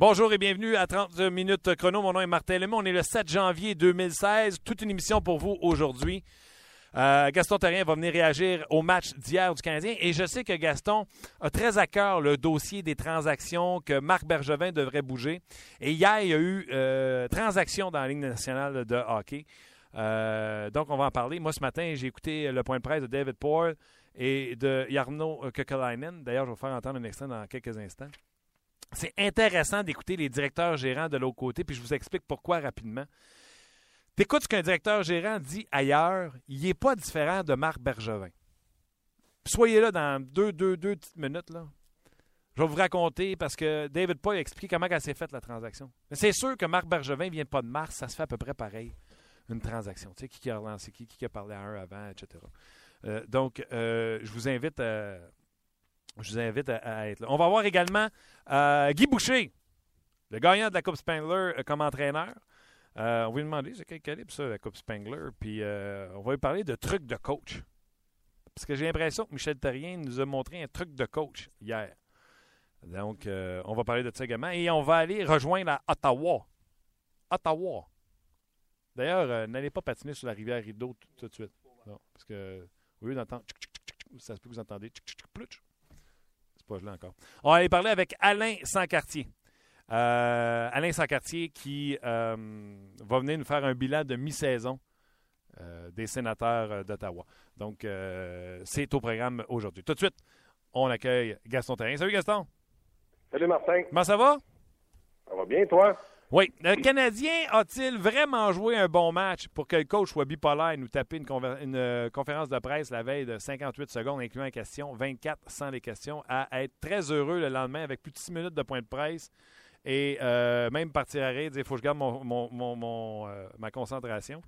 Bonjour et bienvenue à 30 minutes chrono. Mon nom est Martin Lemon. On est le 7 janvier 2016. Toute une émission pour vous aujourd'hui. Euh, Gaston Terrien va venir réagir au match d'hier du Canadien. Et je sais que Gaston a très à cœur le dossier des transactions que Marc Bergevin devrait bouger. Et hier, il y a eu euh, transactions dans la Ligue nationale de hockey. Euh, donc, on va en parler. Moi, ce matin, j'ai écouté le point de presse de David Poore et de Jarno Kekalainen. D'ailleurs, je vais vous faire entendre un extrait dans quelques instants. C'est intéressant d'écouter les directeurs gérants de l'autre côté, puis je vous explique pourquoi rapidement. T'écoutes ce qu'un directeur gérant dit ailleurs, il n'est pas différent de Marc Bergevin. Soyez là dans deux, deux, deux petites minutes. Là. Je vais vous raconter parce que David Poy a expliqué comment elle s'est faite la transaction. C'est sûr que Marc Bergevin ne vient pas de Mars, ça se fait à peu près pareil, une transaction. Tu sais, qui a relancé qui, qui a parlé à un avant, etc. Euh, donc, euh, je vous invite à, je vous invite à, être là. On va voir également euh, Guy Boucher, le gagnant de la Coupe Spangler euh, comme entraîneur. Euh, on va lui demander c'est quel calibre ça, la Coupe Spangler. Puis on va lui parler de trucs de coach. Parce que j'ai l'impression que Michel Terrien nous a montré un truc de coach hier. Donc, on va parler de ça également. Et on va aller rejoindre à Ottawa. Ottawa. D'ailleurs, n'allez pas patiner sur la rivière Rideau tout, de suite. parce que, au lieu d'entendre, ça se peut que vous entendez, encore. On va aller parler avec Alain Sancartier. Euh, Alain Sancartier qui euh, va venir nous faire un bilan de mi-saison euh, des sénateurs d'Ottawa. Donc, c'est au programme aujourd'hui. Tout de suite, on accueille Gaston Terrain. Salut Gaston. Salut Martin. Comment ça va? Ça va bien, toi? Oui. Le Canadien a-t-il vraiment joué un bon match pour que le coach soit bipolaire et nous taper une, euh, conférence de presse la veille de 58 secondes, incluant les questions, 24 sans les questions, à être très heureux le lendemain avec plus de 6 minutes de point de presse et euh, même partir à rire, dire il faut que je garde mon, euh, ma concentration.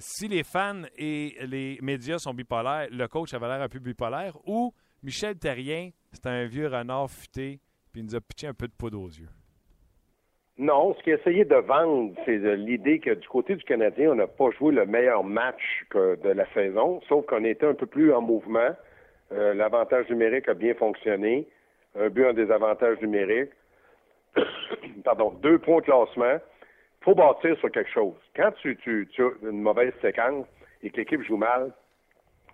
si les fans et les médias sont bipolaires, le coach avait l'air un peu bipolaire, ou Michel Terrien, c'est un vieux renard futé, puis il nous a pitché un peu de poudre aux yeux. Non, ce qu'il a essayé de vendre, c'est l'idée que du côté du Canadien, on n'a pas joué le meilleur match de la saison, sauf qu'on était un peu plus en mouvement. Euh, l'avantage numérique a bien fonctionné. Un but en désavantage numérique. Pardon, deux points de classement. Il faut bâtir sur quelque chose. Quand tu, as une mauvaise séquence et que l'équipe joue mal,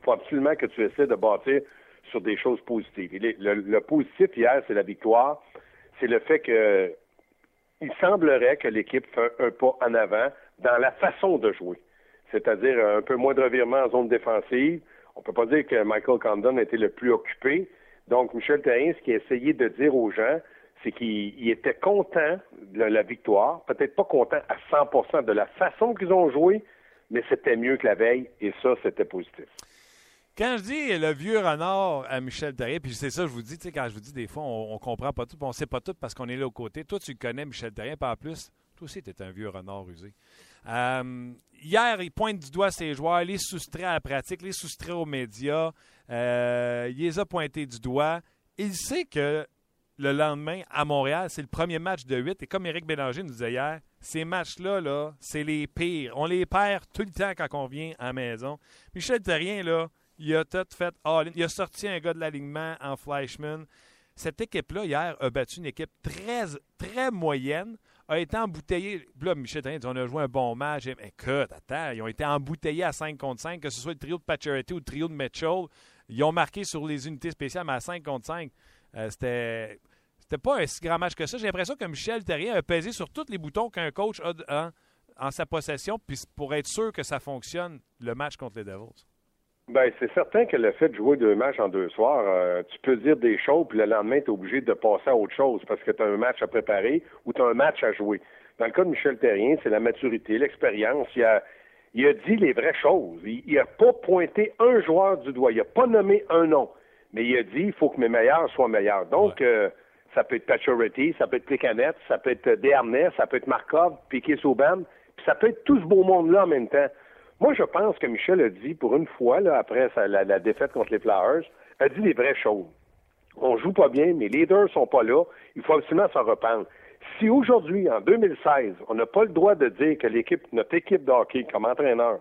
il faut absolument que tu essaies de bâtir sur des choses positives. le, le positif hier, c'est la victoire. C'est le fait que il semblerait que l'équipe fait un pas en avant dans la façon de jouer. C'est-à-dire un peu moins de revirement en zone défensive. On peut pas dire que Michael Condon été le plus occupé. Donc, Michel Therrien, ce qu'il a essayé de dire aux gens, c'est qu'il était content de la victoire, peut-être pas content à 100% de la façon qu'ils ont joué, mais c'était mieux que la veille, et ça, c'était positif. Quand je dis le vieux renard à Michel Terrien, puis c'est ça, je vous dis, quand je vous dis des fois, on, ne comprend pas tout, on sait pas tout parce qu'on est là aux côtés. Toi, tu connais Michel Terrien, pas en plus, toi aussi, tu es un vieux renard usé. Euh, hier, il pointe du doigt ses joueurs, les soustrait à la pratique, les soustrait aux médias, euh, il les a pointés du doigt. Il sait que le lendemain, à Montréal, c'est le premier match de 8. Et comme Éric Bélanger nous disait hier, ces matchs-là, -là, c'est les pires. On les perd tout le temps quand on vient à la maison. Michel Terrien, là, il a tout fait Il a sorti un gars de l'alignement en Fleischmann. Cette équipe-là, hier, a battu une équipe très, très moyenne, a été embouteillée. Là, Michel dit on a joué un bon match. Écoute, attends, ils ont été embouteillés à 5 contre 5, que ce soit le trio de Pacioretty ou le trio de Mitchell. Ils ont marqué sur les unités spéciales, mais à 5 contre 5, euh, c'était. C'était pas un si grand match que ça. J'ai l'impression que Michel Terrien a pesé sur tous les boutons qu'un coach a en sa possession puis pour être sûr que ça fonctionne, le match contre les Devils. Ben, c'est certain que le fait de jouer deux matchs en deux soirs, euh, tu peux dire des choses, puis le lendemain, tu es obligé de passer à autre chose parce que tu as un match à préparer ou tu as un match à jouer. Dans le cas de Michel Terrien, c'est la maturité, l'expérience. Il a, il a dit les vraies choses. Il n'a pas pointé un joueur du doigt. Il n'a pas nommé un nom. Mais il a dit il faut que mes meilleurs soient meilleurs. Donc, euh, ça peut être Pacioretty, ça peut être Plecanet, ça peut être Dernay, ça peut être Markov, Piquet Souban, puis ça peut être tout ce beau monde-là en même temps. Moi, je pense que Michel a dit, pour une fois, là, après la, défaite contre les Flowers, a dit les vraies choses. On joue pas bien, mes leaders sont pas là. Il faut absolument s'en reprendre. Si aujourd'hui, en 2016, on n'a pas le droit de dire que l'équipe, notre équipe de hockey, comme entraîneur,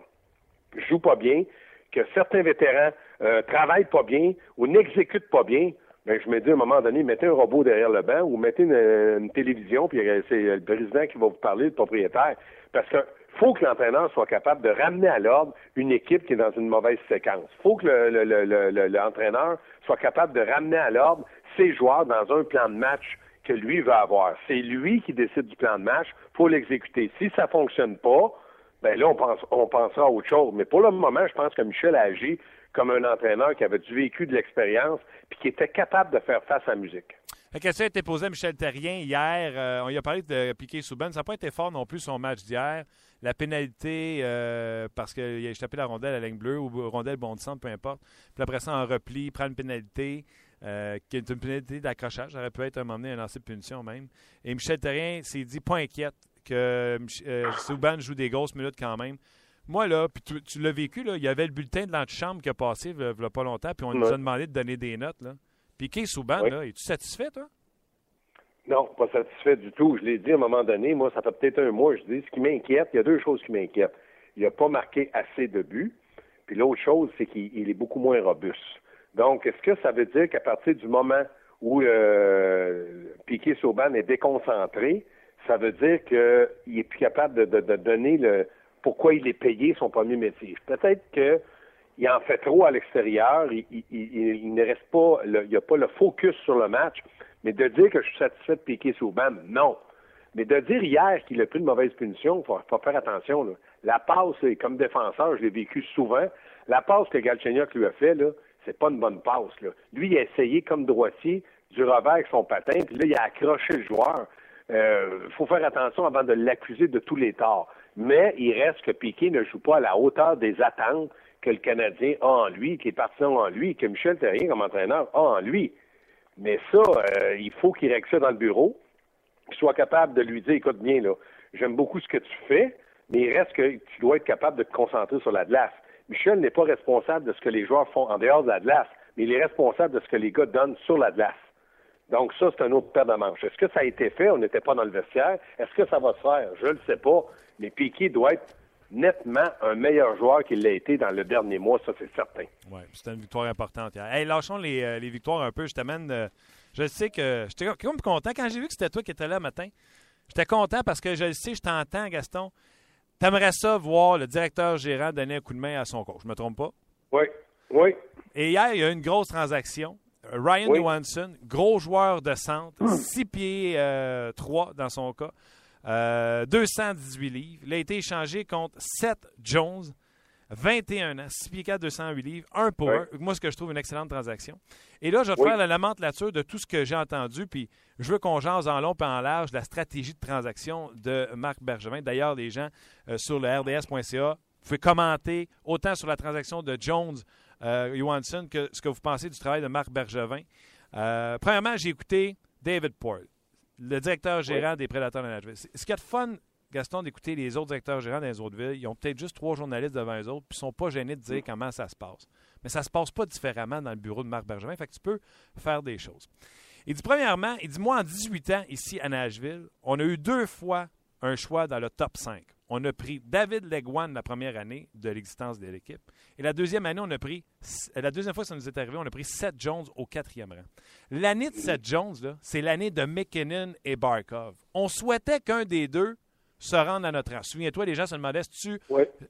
joue pas bien, que certains vétérans euh, travaillent pas bien ou n'exécutent pas bien, Mais je me dis, à un moment donné, mettez un robot derrière le banc ou mettez une, télévision, puis c'est le président qui va vous parler, le propriétaire. Parce que faut que l'entraîneur soit capable de ramener à l'ordre une équipe qui est dans une mauvaise séquence. faut que l'entraîneur soit capable de ramener à l'ordre ses joueurs dans un plan de match que lui veut avoir. C'est lui qui décide du plan de match pour l'exécuter. Si ça fonctionne pas, ben là, on, pense, on pensera à autre chose. Mais pour le moment, je pense que Michel a agi comme un entraîneur qui avait du vécu de l'expérience puis qui était capable de faire face à la musique. La question a été posée à Michel Terrien hier. Euh, on y a parlé de Piqué Souban. Ça n'a pas été fort non plus son match d'hier. La pénalité, euh, parce qu'il a échappé la rondelle à la ligne bleue ou rondelle bon de centre, peu importe. Puis après ça, en repli, il prend une pénalité. Euh, qui est une pénalité d'accrochage. Ça aurait pu être un moment donné un lancer de punition même. Et Michel Terrien s'est dit pas inquiète que euh, Souban joue des grosses minutes quand même. Moi, là, puis tu, l'as vécu, là, il y avait le bulletin de l'antichambre qui a passé il n'y a pas longtemps, puis on nous a demandé de donner des notes. Là. Puis qui Souban, là, es-tu satisfait, toi? Non, pas satisfait du tout. Je l'ai dit à un moment donné, moi, ça fait peut-être un mois, je dis, ce qui m'inquiète, il y a deux choses qui m'inquiètent. Il n'a pas marqué assez de buts, puis l'autre chose, c'est qu'il est beaucoup moins robuste. Donc, est-ce que ça veut dire qu'à partir du moment où euh, Piquet Sauban est déconcentré, ça veut dire qu'il est plus capable de, donner le pourquoi il est payé son premier métier? Peut-être qu'il en fait trop à l'extérieur, il, ne reste pas, il n'y a pas le focus sur le match, mais de dire que je suis satisfait de Piquet Sauban, non. Mais de dire hier qu'il a pris une mauvaise punition, il faut, faire attention. La passe, comme défenseur, je l'ai vécu souvent, la passe que Galchenyuk lui a fait, là, c'est pas une bonne passe. Là. Lui, il a essayé comme droitier du revers avec son patin, puis là, il a accroché le joueur. Il euh, faut faire attention avant de l'accuser de tous les torts. Mais il reste que Piquet ne joue pas à la hauteur des attentes que le Canadien a en lui, que les partisans ont en lui, que Michel Terrien, comme entraîneur, a en lui. Mais ça, euh, il faut qu'il règle dans le bureau, qu'il soit capable de lui dire, écoute bien, là, j'aime beaucoup ce que tu fais, mais il reste que tu dois être capable de te concentrer sur la glace. Michel n'est pas responsable de ce que les joueurs font en dehors de la glace, mais il est responsable de ce que les gars donnent sur la glace. Donc ça, c'est un autre paire de manches. Est-ce que ça a été fait? On n'était pas dans le vestiaire. Est-ce que ça va se faire? Je ne le sais pas. Mais Piquet doit être nettement un meilleur joueur qu'il l'a été dans le dernier mois, ça c'est certain. Oui, c'était une victoire importante. Hey, lâchons les, euh, les victoires un peu. Je t'amène. Euh, je sais que j'étais comme content quand j'ai vu que c'était toi qui étais là matin. J'étais content parce que je le sais, je t'entends, Gaston. T'aimerais ça voir le directeur gérant donner un coup de main à son coach, je me trompe pas? Oui, oui. Et hier, il y a eu une grosse transaction. Ryan Johansson, gros joueur de centre, 6 hum. pieds 3 euh, dans son cas, 218 euh, livres. Il a été échangé contre Seth Jones, 21 ans, 6 pieds 4, 208 livres, un pour un. Moi, ce que je trouve une excellente transaction. Et là, je vais te faire la lamentation de tout ce que j'ai entendu, puis je veux qu'on jase en long et en large la stratégie de transaction de Marc Bergevin. D'ailleurs, les gens euh, sur le rds.ca, vous pouvez commenter autant sur la transaction de Jones euh, Johansson que ce que vous pensez du travail de Marc Bergevin. Euh, premièrement, j'ai écouté David Port, le directeur gérant des Prédateurs de Nashville. Ce qui est fun Gaston, d'écouter les autres directeurs gérants dans les autres villes. Ils ont peut-être juste trois journalistes devant eux autres, puis ils sont pas gênés de dire comment ça se passe. Mais ça se passe pas différemment dans le bureau de Marc Bergevin, fait que tu peux faire des choses. Il dit, premièrement, il dit, moi, en 18 ans, ici à Nashville, on a eu deux fois un choix dans le top 5. On a pris David Legwan la première année de l'existence de l'équipe. Et la deuxième année, on a pris, la deuxième fois que ça nous est arrivé, on a pris Seth Jones au quatrième rang. L'année de Seth Jones, c'est l'année de McKinnon et Barkov. On souhaitait qu'un des deux se rendre à notre rang. Souviens-toi, les gens se demandaient tu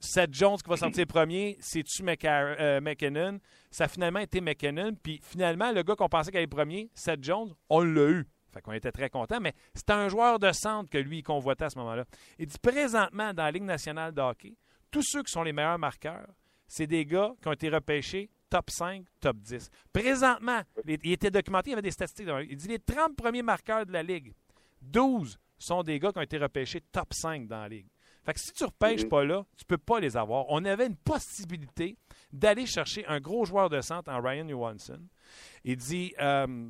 Seth Jones qui va sortir premier, c'est-tu euh, McKinnon? Ça a finalement été McKinnon. Puis finalement, le gars qu'on pensait qu'il allait premier, Seth Jones, on l'a eu. Fait qu'on était très contents, mais c'était un joueur de centre que lui, il convoitait à ce moment-là. Il dit présentement, dans la Ligue nationale de hockey, tous ceux qui sont les meilleurs marqueurs, c'est des gars qui ont été repêchés top 5, top 10. Présentement, il était documenté, il y avait des statistiques. Il dit les 30 premiers marqueurs de la Ligue, 12 sont des gars qui ont été repêchés top 5 dans la ligue. Fait que si tu ne repêches mhm. pas là, tu ne peux pas les avoir. On avait une possibilité d'aller chercher un gros joueur de centre en Ryan Johansson. Il dit euh,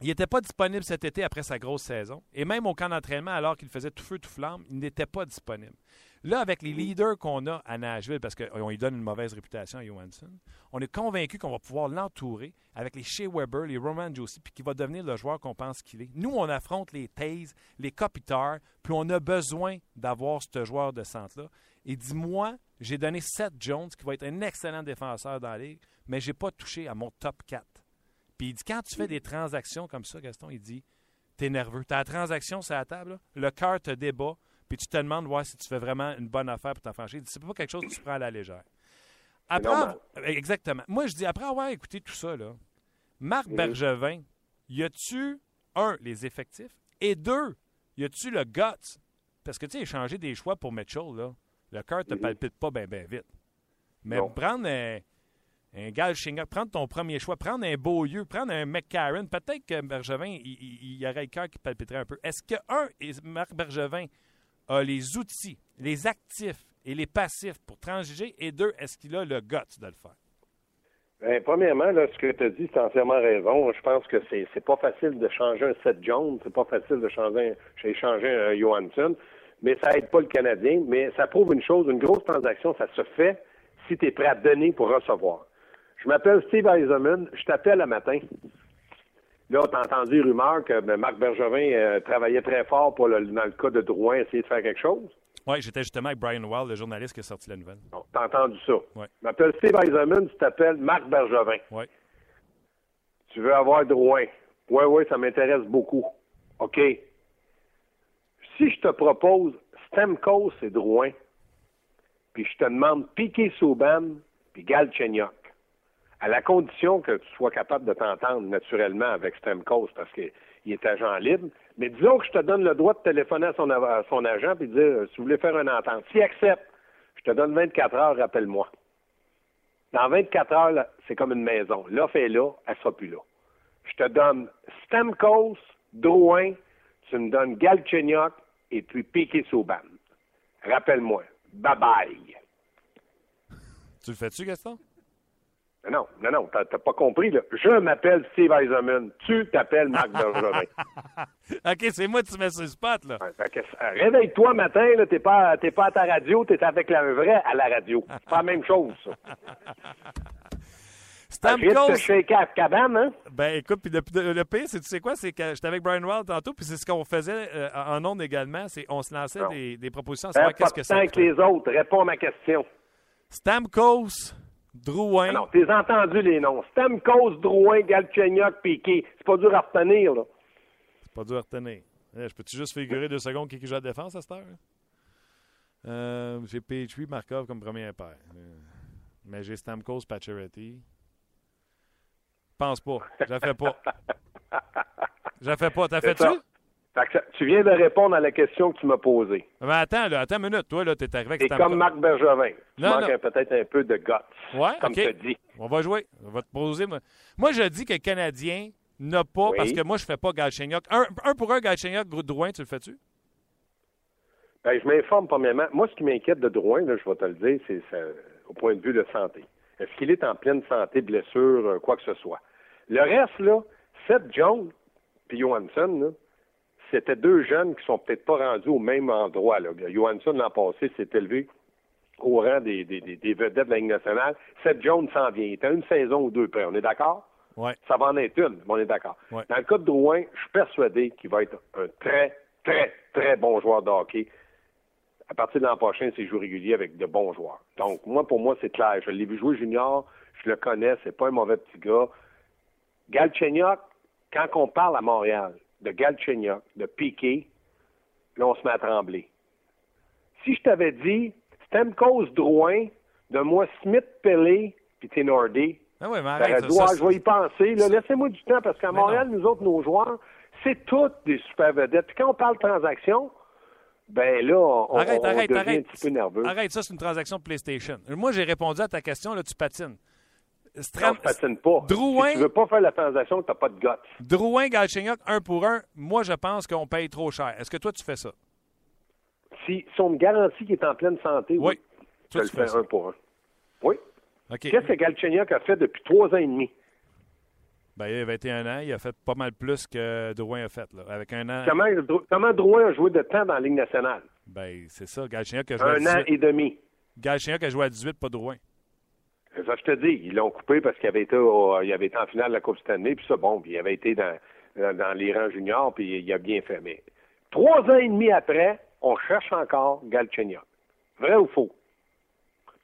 il n'était pas disponible cet été après sa grosse saison. Et même au camp d'entraînement, alors qu'il faisait tout feu, tout flamme, il n'était pas disponible. Là, avec les leaders qu'on a à Nashville, parce qu'on lui donne une mauvaise réputation à Johansson, on est convaincu qu'on va pouvoir l'entourer avec les Shea Weber, les Roman Josie, puis qu'il va devenir le joueur qu'on pense qu'il est. Nous, on affronte les Taze, les Kopitar, puis on a besoin d'avoir ce joueur de centre-là. Et dis-moi, j'ai donné Seth Jones, qui va être un excellent défenseur dans la ligue, mais je n'ai pas touché à mon top 4. Puis il dit quand tu fais des transactions comme ça, Gaston, il dit T'es nerveux. Ta transaction, c'est à la table, là. le cœur te débat, puis tu te demandes ouais, si tu fais vraiment une bonne affaire pour t'enfranchir. C'est pas quelque chose que tu prends à la légère. Après, normal. exactement. Moi, je dis, après avoir écouté tout ça, là, Marc Bergevin, y a-tu, un, les effectifs, et deux, y a-tu le guts? Parce que, tu sais, échanger des choix pour Mitchell, là, le cœur te Mhm. palpite pas bien, bien vite. Mais Non. prendre un, un Galchenyuk, prendre ton premier choix, prendre un Beaulieu, prendre un McCarron, peut-être que Bergevin, il, y aurait le cœur qui palpiterait un peu. Est-ce que, un, Marc Bergevin a les outils, les actifs et les passifs pour transiger, et deux, est-ce qu'il a le guts de le faire? Ben, premièrement, ce que tu as dit, c'est entièrement raison. Je pense que c'est c'est pas facile de changer un Seth Jones, c'est pas facile de changer un, changé un Johansson, mais ça aide pas le Canadien. Mais ça prouve une chose, une grosse transaction, ça se fait si tu es prêt à donner pour recevoir. Je m'appelle Steve Eisenman, je t'appelle le matin. Là, tu as entendu rumeur que ben, Marc Bergevin euh, travaillait très fort pour le, dans le cas de Drouin, essayer de faire quelque chose. Oui, j'étais justement avec Brian Wall, le journaliste qui a sorti la nouvelle. Bon, T'as entendu ça. Ouais. Je m'appelle Steve Eisenman, tu t'appelles Marc Bergevin. Oui. Tu veux avoir Drouin. Oui, oui, ça m'intéresse beaucoup. OK. Si je te propose Stemkos et Drouin, puis je te demande Piqué Souban puis Galchenyuk, à la condition que tu sois capable de t'entendre naturellement avec Stemkos parce qu'il est agent libre, mais disons que je te donne le droit de téléphoner à son, agent et dire euh, si vous voulez faire une entente. S'il accepte, je te donne 24 heures, rappelle-moi. Dans 24 heures, c'est comme une maison. L'offre est là, elle sera plus là. Je te donne Stamkos, Drouin, tu me donnes Galchenyuk et puis Piqué Souban. Rappelle-moi. Bye-bye. Tu le fais-tu, Gaston? Non, non, non, t'as pas compris. Là. Je m'appelle Steve Eisenman. Tu t'appelles Marc Bergevin. OK, c'est moi que tu mets sur le spot, là. Euh, Réveille-toi matin, là, t'es pas, t'es pas à ta radio, t'es avec la vraie à la radio. C'est pas la même chose, ça. Te Stamkos, shaker à cabane, hein? ben écoute, puis le, le- pire, c'est tu sais quoi, c'est que j'étais avec Brian Wall tantôt, puis c'est ce qu'on faisait euh, en ondes également, c'est on se lançait des, des propositions à savoir qu'est-ce que c'est. avec les autres. Réponds à ma question. Stamkos, Drouin, Ah non, t'es entendu les noms. Stamkos, Drouin, Galchenyuk, Piqué. C'est pas dur à retenir, là. c'est pas dur à retenir. Eh, je peux-tu juste figurer deux secondes qui joue à la défense à cette heure? Euh, j'ai Petrie, Markov comme premier paire. Euh, mais j'ai Stamkos, Pacioretty. Pense pas. Je la fais pas. Je la fais pas. T'as fait-tu? Ça. Tu viens de répondre à la question que tu m'as posée. Mais attends, là, attends une minute. Toi, là, t'es arrivé avec C'est Stamkos. comme Marc Bergevin. Tu Non, manques non. peut-être un peu de guts. Ouais, comme OK. tu dit. On va jouer. On va te poser. Moi, je dis que le Canadien n'a pas, Oui. parce que moi, je fais pas Galchenyuk. Un, un pour un Galchenyuk, Drouin, tu le fais-tu? Ben, je m'informe premièrement. Moi, ce qui m'inquiète de Drouin, là, je vais te le dire, c'est au point de vue de santé. Est-ce qu'il est en pleine santé, blessure, euh, quoi que ce soit? Le reste, là, Seth Jones puis Johansson, là, c'était deux jeunes qui sont peut-être pas rendus au même endroit. Là. Johansson, l'an passé, s'est élevé au rang des, des, des- des vedettes de la Ligue nationale. Seth Jones s'en vient. Il est à une saison ou deux près. On est d'accord? Ouais. Ça va en être une, mais on est d'accord. Ouais. Dans le cas de Drouin, je suis persuadé qu'il va être un très, très, très bon joueur de hockey. À partir de l'an prochain, c'est jouer régulier avec de bons joueurs. Donc, moi, pour moi, c'est clair. Je l'ai vu jouer junior, je le connais, c'est pas un mauvais petit gars. Galchenyuk, quand on parle à Montréal de Galchenyuk, de Piqué, là, on se met à trembler. Si je t'avais dit Stamkos Drouin, de moi Smith Pelé, puis Ténordé, Ah mais arrête. ça, ça, je vais y penser. Laissez-moi du temps parce qu'à Montréal, nous autres, nos joueurs, c'est toutes des super vedettes. Puis quand on parle transaction, ben là, on, Arrête, on arrête, devient arrête. un petit peu nerveux. Arrête, ça, c'est une transaction PlayStation. Moi, j'ai répondu à ta question, là, tu patines. Stram- je patine pas. Drouin- Si tu veux pas faire la transaction, t'as pas de guts. Drouin, Galchenyuk, un pour un, moi, je pense qu'on paye trop cher. Est-ce que toi, tu fais ça? Si, si on me garantit qu'il est en pleine santé, Oui. oui, je Toi, le tu fais un pour un. Oui. Qu'est-ce que Galchenyuk a fait depuis trois ans et demi? Ben, il a 21 ans, il a fait pas mal plus que Drouin a fait. Là. Avec un an, Comment, comment Drouin a joué de temps dans la Ligue nationale? ben, c'est ça. Galchenyuk a joué à Un an 18. et demi. Galchenyuk a joué à 18, pas Drouin. Ça, je te dis, ils l'ont coupé parce qu'il avait été au- il avait été en finale de la Coupe Stanley, puis ça, bon, puis il avait été dans, dans, dans les rangs juniors, puis il a bien fait. Mais trois ans et demi après, on cherche encore Galchenyuk. Vrai ou faux?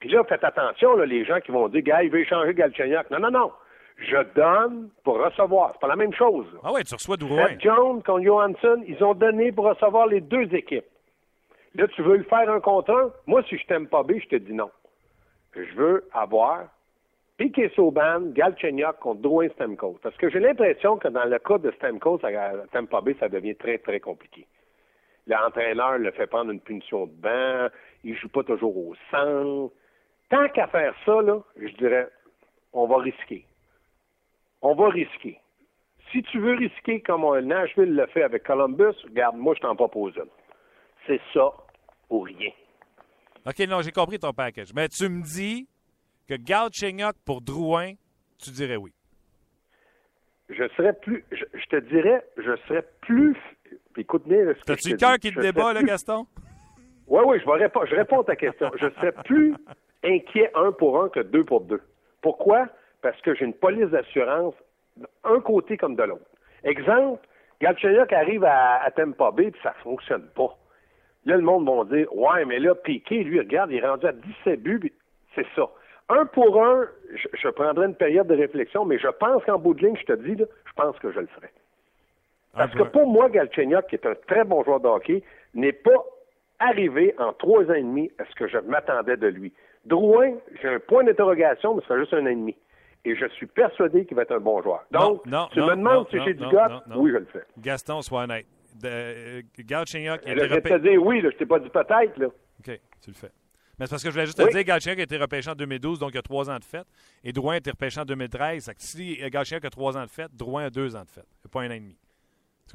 Puis là, faites attention, là, les gens qui vont dire, gars, il veut échanger Galchenyuk. Non, non, non. Je donne pour recevoir. C'est pas la même chose. Ah ouais, tu reçois Drouin. Seth Jones contre Johansson, ils ont donné pour recevoir les deux équipes. Là, tu veux le faire un contre un? Moi, si je t'aime pas B, je te dis non. Je veux avoir Piquet Sauban, Galchenyuk contre Drouin Stamkos. Parce que j'ai l'impression que dans le cas de Stamkos à Tampa ça devient très, très compliqué. L'entraîneur le fait prendre une punition de banc, il joue pas toujours au centre. Tant qu'à faire ça, là, je dirais, on va risquer. On va risquer. Si tu veux risquer comme Nashville le fait avec Columbus, regarde, moi, je t'en propose une. C'est ça ou rien. OK, non, j'ai compris ton package. Mais tu me dis que Galchenyuk pour Drouin, tu dirais oui. Je serais plus. Je, te dirais, je serais plus. Écoute bien. T'as-tu le cœur qui te débat, là, Gaston? Oui, oui, je, vais répondre, je réponds à ta question. je serais plus inquiet un pour un que deux pour deux. Pourquoi? Parce que j'ai une police d'assurance d'un côté comme de l'autre. Exemple, Galchenyuk arrive à, à Tampa Bay et ça fonctionne pas. Là, le monde va dire Ouais, mais là, Piqué, lui, regarde, il est rendu à 17 buts, c'est ça. Un pour un, je, prendrai une période de réflexion, mais je pense qu'en bout de ligne, je te dis, je pense que je le ferai. Parce que pour moi, Galchenyuk, qui est un très bon joueur de hockey, n'est pas arrivé en trois ans et demi à ce que je m'attendais de lui. Drouin, j'ai un point d'interrogation, mais c'est juste un an et demi. Et je suis persuadé qu'il va être un bon joueur. Donc, tu me demandes si j'ai du gars, oui, je le fais. Gaston, sois honnête. De, euh, Galchenyuk... Je vais te dire oui, je t'ai pas dit peut-être. Là. OK, tu le fais. Mais c'est parce que je voulais juste te dire, Galchenyuk a été repêché en 2012, donc il a trois ans de fête. Et Drouin a été repêché en 2013. Si Galchenyuk a trois ans de fête, Drouin a deux ans de fête. pas un an et demi.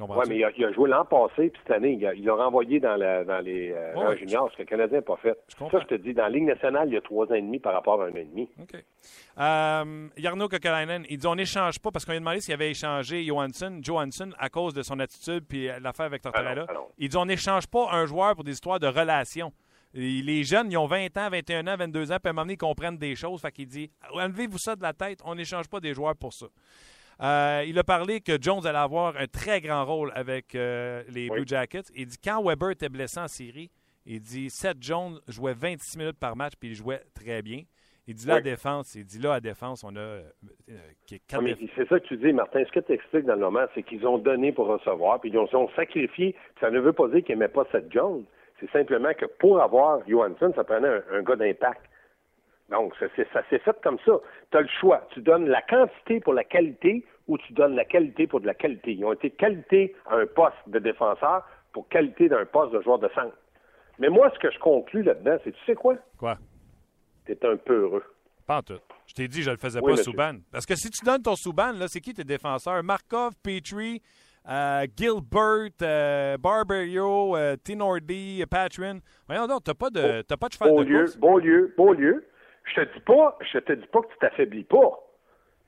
Oui, mais il a, joué l'an passé, puis cette année, il l'a renvoyé dans, dans les euh, juniors, ce que le Canadien n'a pas fait. Je ça, je te dis, dans la Ligue nationale, il y a trois ans et demi par rapport à un an et demi. OK. Euh, Jarno Kokalainen, il dit on n'échange pas parce qu'on lui a demandé s'il avait échangé Johansson, Johansson à cause de son attitude puis l'affaire avec Tortorella. Ah il dit on n'échange pas un joueur pour des histoires de relations. Les jeunes, ils ont 20 ans, 21 ans, 22 ans, puis à un moment donné, ils comprennent des choses. Fait qu'il dit enlevez-vous ça de la tête, on n'échange pas des joueurs pour ça. Euh, il a parlé que Jones allait avoir un très grand rôle avec euh, les Blue Jackets. Il dit quand Weber était blessé en série, il dit Seth Jones jouait 26 minutes par match puis il jouait très bien. Il dit là à défense, il dit là à défense, on a euh, C'est ça que tu dis, Martin. Ce que tu expliques dans le moment, c'est qu'ils ont donné pour recevoir, puis ils ont, sacrifié. Ça ne veut pas dire qu'ils n'aimaient pas Seth Jones. C'est simplement que pour avoir Johansson, ça prenait un, un gars d'impact. Donc, ça, s'est fait comme ça. Tu as le choix. Tu donnes la quantité pour la qualité ou tu donnes la qualité pour de la qualité. Ils ont été qualité à un poste de défenseur pour qualité d'un poste de joueur de centre. Mais moi, ce que je conclus là-dedans, c'est tu sais quoi? Quoi? Tu es un peu heureux. Pas en tout. Je t'ai dit, je le faisais pas, Souban. Parce que si tu donnes ton Souban, là, c'est qui tes défenseurs? Markov, Petrie, euh, Gilbert, euh, Barberio, euh, Tinordi, Patrin. Voyons donc, t'as pas de, t'as pas de cheval de lieu, Beau lieu, beau lieu. Je te dis pas, je te dis pas que tu t'affaiblis pas.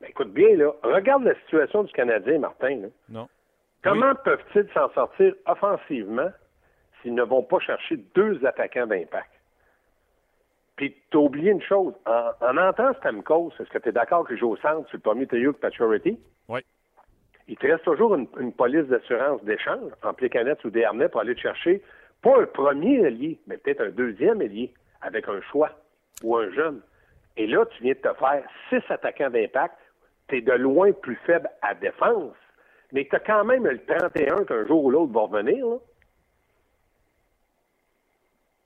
Mais écoute bien, là, regarde la situation du Canadien, Martin. Non. Comment peuvent-ils s'en sortir offensivement s'ils ne vont pas chercher deux attaquants d'impact? Puis, tu as oublié une chose. En, en entendant Stamkos, est-ce que tu es d'accord que joue au centre sur le premier Théo Paturity? Oui. Il te reste toujours une, police d'assurance d'échange en canettes ou des harnais pour aller te chercher, pas un premier allié, mais peut-être un deuxième allié avec un choix ou un jeune. Et là, tu viens de te faire six attaquants d'impact. Tu es de loin plus faible à défense. Mais tu as quand même le 31 qu'un jour ou l'autre va revenir.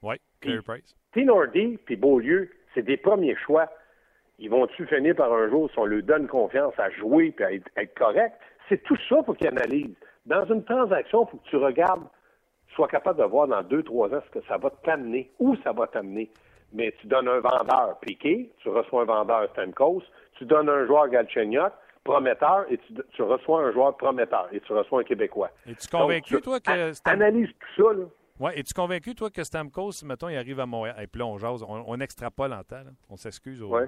Oui, Carey Price. Tinordi puis Beaulieu, c'est des premiers choix. Ils vont-tu finir par un jour si on leur donne confiance à jouer et à être, correct? C'est tout ça qu'il faut qu'ils analysent. Dans une transaction, il faut que tu regardes, sois capable de voir dans deux, trois ans ce que ça va t'amener, où ça va t'amener mais tu donnes un vendeur piqué, tu reçois un vendeur Stamkos, tu donnes un joueur Galchenyuk, prometteur, et tu, reçois un joueur prometteur, et tu reçois un Québécois. Es-tu convaincu, toi, que... Analyse tout ça, là. Oui, es-tu convaincu, toi, que Stamkos, mettons, il arrive à Montréal, et puis là, on jase, on, extrapole en temps, on s'excuse. Oui.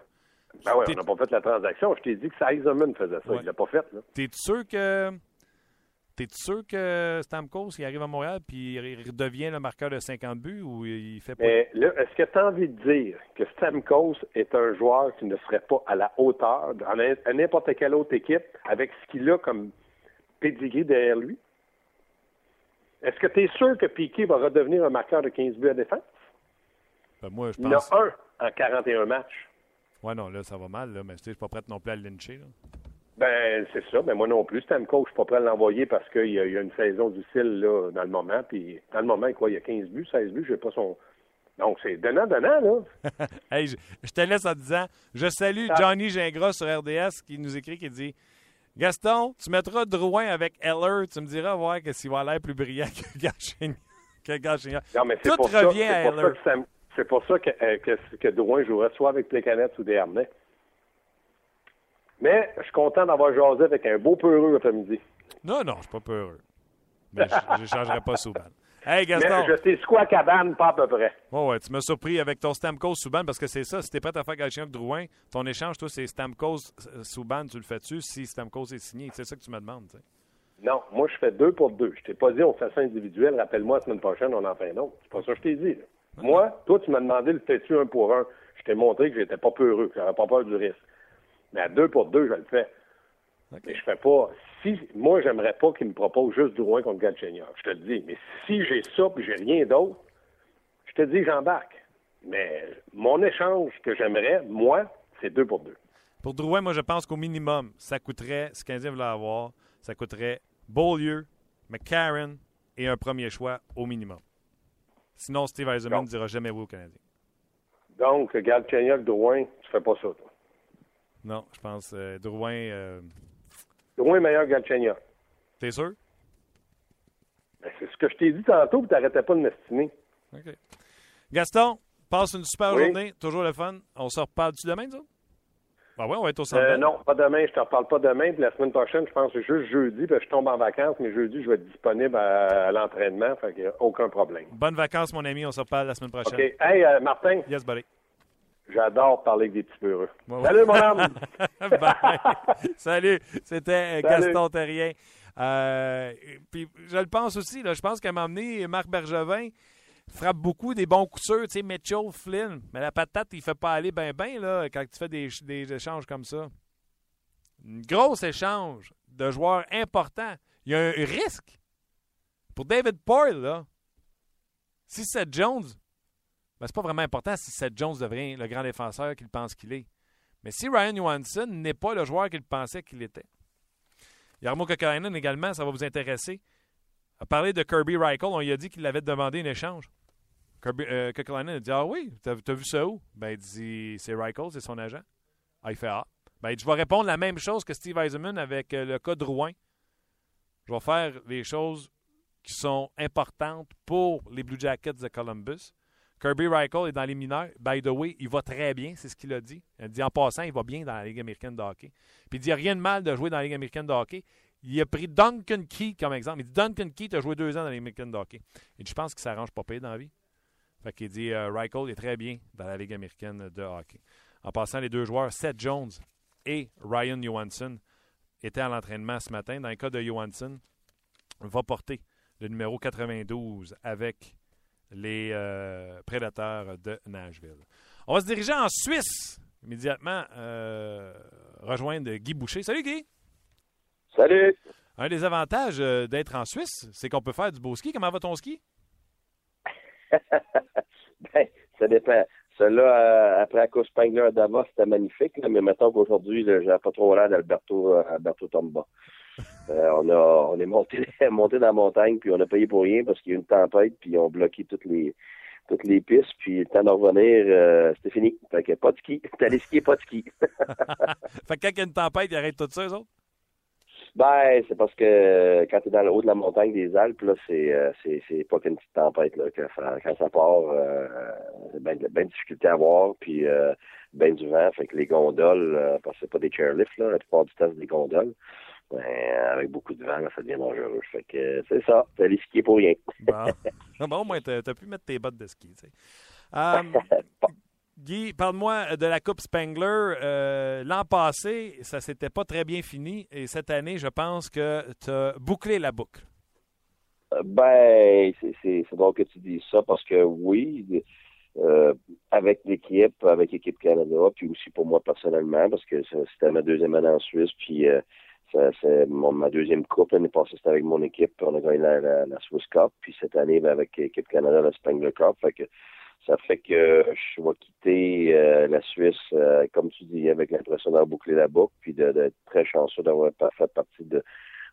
Ben oui, on n'a pas fait la transaction. Je t'ai dit que Eisenman faisait ça. Il l'a pas fait. T'es sûr que T'es sûr que Stamkos, il arrive à Montréal puis il redevient le marqueur de 50 buts ou il fait pas? Mais là, est-ce que tu as envie de dire que Stamkos est un joueur qui ne serait pas à la hauteur à n'importe quelle autre équipe avec ce qu'il a comme pedigree derrière lui? Est-ce que tu es sûr que Piquet va redevenir un marqueur de 15 buts à défense? Ben moi, je pense... Il y en a un en 41 matchs. Ouais, non, là, ça va mal, là, mais je suis pas prêt non plus à le lyncher. Ben, c'est ça. Mais moi non plus. Stamkos, je suis pas prêt à l'envoyer parce qu'il y, a une saison difficile là, dans le moment. Puis dans le moment, quoi, il y a 15 buts, 16 buts, je sais pas son. Donc, c'est donnant-donnant, là. hey, je, te laisse en disant Je salue ah. Johnny Gingras sur RDS qui nous écrit qui dit Gaston, tu mettras Drouin avec Heller, tu me diras voir que s'il va l'air plus brillant que Gachignac. Non, mais c'est pour, revient ça, à Heller. C'est pour ça que, euh, que, que, Drouin jouerait soit avec Plécanet ou des Harnais. Mais je suis content d'avoir jasé avec un beau peureux après-midi. Non, non, je suis pas peureux. Mais je ne changerai pas Souban. Hey, Gaston. Mais je t'ai quoi cabane, pas à peu près. Oh, ouais, tu m'as surpris avec ton Stamkos Souban parce que c'est ça. Si t'es prêt à faire avec Drouin, ton échange, toi, c'est Stamkos Souban, tu le fais-tu si Stamkos est signé? C'est ça que tu me demandes, tu sais. Non, moi, je fais deux pour deux. Je t'ai pas dit on fait ça individuel. Rappelle-moi, la semaine prochaine, on en fait un autre. C'est pas ça que je t'ai dit. Moi, toi, tu m'as demandé le fais-tu un pour un? Je t'ai montré que j'étais pas peureux, que j'avais pas peur du risque. Mais à deux pour deux, je le fais. Mais je fais pas. Si moi, j'aimerais pas qu'il me propose juste Drouin contre Galchenyuk. Je te le dis. Mais si j'ai ça puis j'ai rien d'autre, je te dis j'embarque. Mais mon échange que j'aimerais, moi, c'est deux pour deux. Pour Drouin, moi, je pense qu'au minimum, ça coûterait, ce qu'un voulait avoir, ça coûterait Beaulieu, McCarron et un premier choix au minimum. Sinon, Steve Eisenman ne dira jamais oui au Canadien. Donc, Galchenyuk, Drouin, tu fais pas ça, toi. Non, je pense euh, Drouin. Euh... Drouin meilleur que Galchenyuk. T'es sûr? Ben, c'est ce que je t'ai dit tantôt, tu n'arrêtais pas de m'estimer. OK. Gaston, passe une super journée. Toujours le fun. On se reparle-tu demain, ça? Ben oui, on va être au centre. Euh, non, pas demain. Je te reparle pas demain. Puis la semaine prochaine, je pense que c'est juste jeudi. Puis je tombe en vacances, mais jeudi, je vais être disponible à, l'entraînement. Fait qu'il n'y a aucun problème. Bonnes vacances, mon ami. On se reparle la semaine prochaine. OK. Hey, euh, Martin. Yes, buddy. J'adore parler avec des petits peureux. Salut, mon homme! Salut! C'était Gaston Terrien. Euh, puis je le pense aussi, là, je pense qu'à un moment donné, Marc Bergevin frappe beaucoup des bons coups sûrs, tu sais, Mitchell, Flynn. Mais la patate, il fait pas aller bien, bien, là, quand tu fais des, des échanges comme ça. Un gros échange de joueurs importants. Il y a un risque. Pour David Poyle, là, si c'est Jones ben, c'est pas vraiment important si Seth Jones devient le grand défenseur qu'il pense qu'il est. Mais si Ryan Johansson n'est pas le joueur qu'il pensait qu'il était. Yarmo Kokalainen également, ça va vous intéresser. A parlé de Kirby Reichel, on lui a dit qu'il avait demandé un échange. Kirby, euh, a dit Ah oui, t'as as vu ça où? Ben, il dit C'est Reichel, c'est son agent. Ah, il fait Ah. Ben, je vais répondre la même chose que Steve Eisenman avec euh, le cas de Rouen. Je vais faire les choses qui sont importantes pour les Blue Jackets de Columbus. Kirby Reichel est dans les mineurs. By the way, il va très bien, c'est ce qu'il a dit. Il a dit en passant, il va bien dans la Ligue américaine de hockey. Puis il dit rien de mal de jouer dans la Ligue américaine de hockey. Il a pris Duncan Key comme exemple. Il dit Duncan Key, tu as joué deux ans dans la Ligue américaine de hockey. Et je pense qu'il s'arrange pas pire dans la vie. Fait qu'il dit euh, Reichel est très bien dans la Ligue américaine de hockey. En passant, les deux joueurs, Seth Jones et Ryan Johansson, étaient à l'entraînement ce matin. Dans le cas de Johansson, va porter le numéro 92 avec les euh, prédateurs de Nashville. On va se diriger en Suisse immédiatement, euh, rejoindre Guy Boucher. Salut Guy! Salut! Un des avantages euh, d'être en Suisse, c'est qu'on peut faire du beau ski. Comment va ton ski? ben, ça dépend. Celui-là, après la course Spangler à Davos, c'était magnifique, mais mettons qu'aujourd'hui, j'ai pas trop l'air d'Alberto Alberto Tomba. Euh, on a on est monté monté dans la montagne puis on a payé pour rien parce qu'il y a eu une tempête puis ils ont bloqué toutes les toutes les pistes puis le temps de revenir euh, c'était fini. Fait que pas de ski. T'as les skis, pas de ski. fait que quand il y a une tempête, ils arrêtent tout ça, eux autres? Ben, c'est parce que quand tu es dans le haut de la montagne des Alpes, là, c'est euh, c'est, c'est pas qu'une petite tempête. Là, que, quand ça part, euh, c'est bien, bien de difficulté à voir, puis euh, bien du vent. Fait que les gondoles, parce que c'est pas des chairlifts, là, la plupart du temps, c'est des gondoles ben, avec beaucoup de vent, ça devient dangereux. Fait que c'est ça, t'as allé skier pour rien. bon. bon, au moins, t'as, pu mettre tes bottes de ski. Um, Guy, parle-moi de la Coupe Spangler. Euh, l'an passé, ça s'était pas très bien fini. Et cette année, je pense que tu as bouclé la boucle. Euh, ben, c'est, c'est, bon que tu dises ça parce que oui, euh, avec l'équipe, avec l'équipe Canada, puis aussi pour moi personnellement, parce que c'était ma deuxième année en Suisse, puis c'est ma deuxième coupe. L'année passée, c'était avec mon équipe. On a gagné la, Swiss Cup. Puis cette année, ben, avec l'équipe Canada, la Spengler Cup. Fait que Ça fait que je vais quitter euh, la Suisse, euh, comme tu dis, avec l'impression d'avoir bouclé la boucle, puis d'être très chanceux d'avoir fait partie de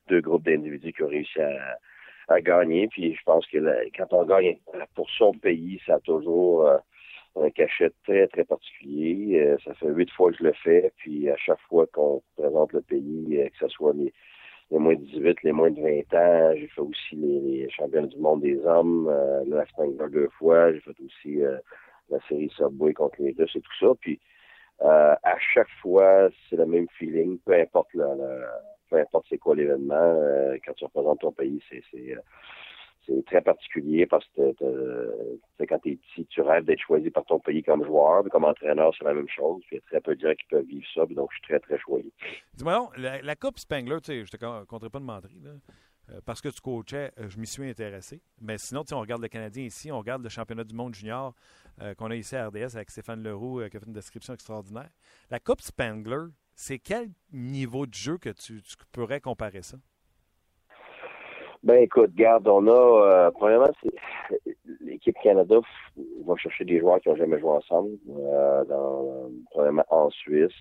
deux groupes d'individus qui ont réussi à, à, gagner. Puis je pense que quand on gagne pour son pays, ça a toujours euh, un cachet très, très particulier. ça fait huit fois que je le fais, puis à chaque fois qu'on présente le pays, que ce soit les les moins de 18, les moins de 20 ans. J'ai fait aussi les, championnats du monde des hommes, euh, la Spengler deux fois. J'ai fait aussi euh, la série Subway contre les Russes et tout ça. Puis euh, à chaque fois, c'est le même feeling, peu importe le, peu importe c'est quoi l'événement. Euh, quand tu représentes ton pays, c'est c'est très particulier parce que quand tu petit, tu rêves d'être choisi par ton pays comme joueur, mais comme entraîneur, c'est la même chose. il y a très peu de gens qui peuvent vivre ça, donc je suis très, très choyé. Dis-moi la, Coupe Spangler, je te compterai pas de mentir, euh, parce que tu coachais, euh, je m'y suis intéressé. Mais sinon, on regarde le Canadien ici, on regarde le championnat du monde junior euh, qu'on a ici à RDS avec Stéphane Leroux qui a fait une description extraordinaire. La Coupe Spangler, c'est quel niveau de jeu que tu pourrais comparer ça? Ben écoute, garde, on a euh, premièrement l'équipe Canada va chercher des joueurs qui n'ont jamais joué ensemble, euh, dans, premièrement en Suisse.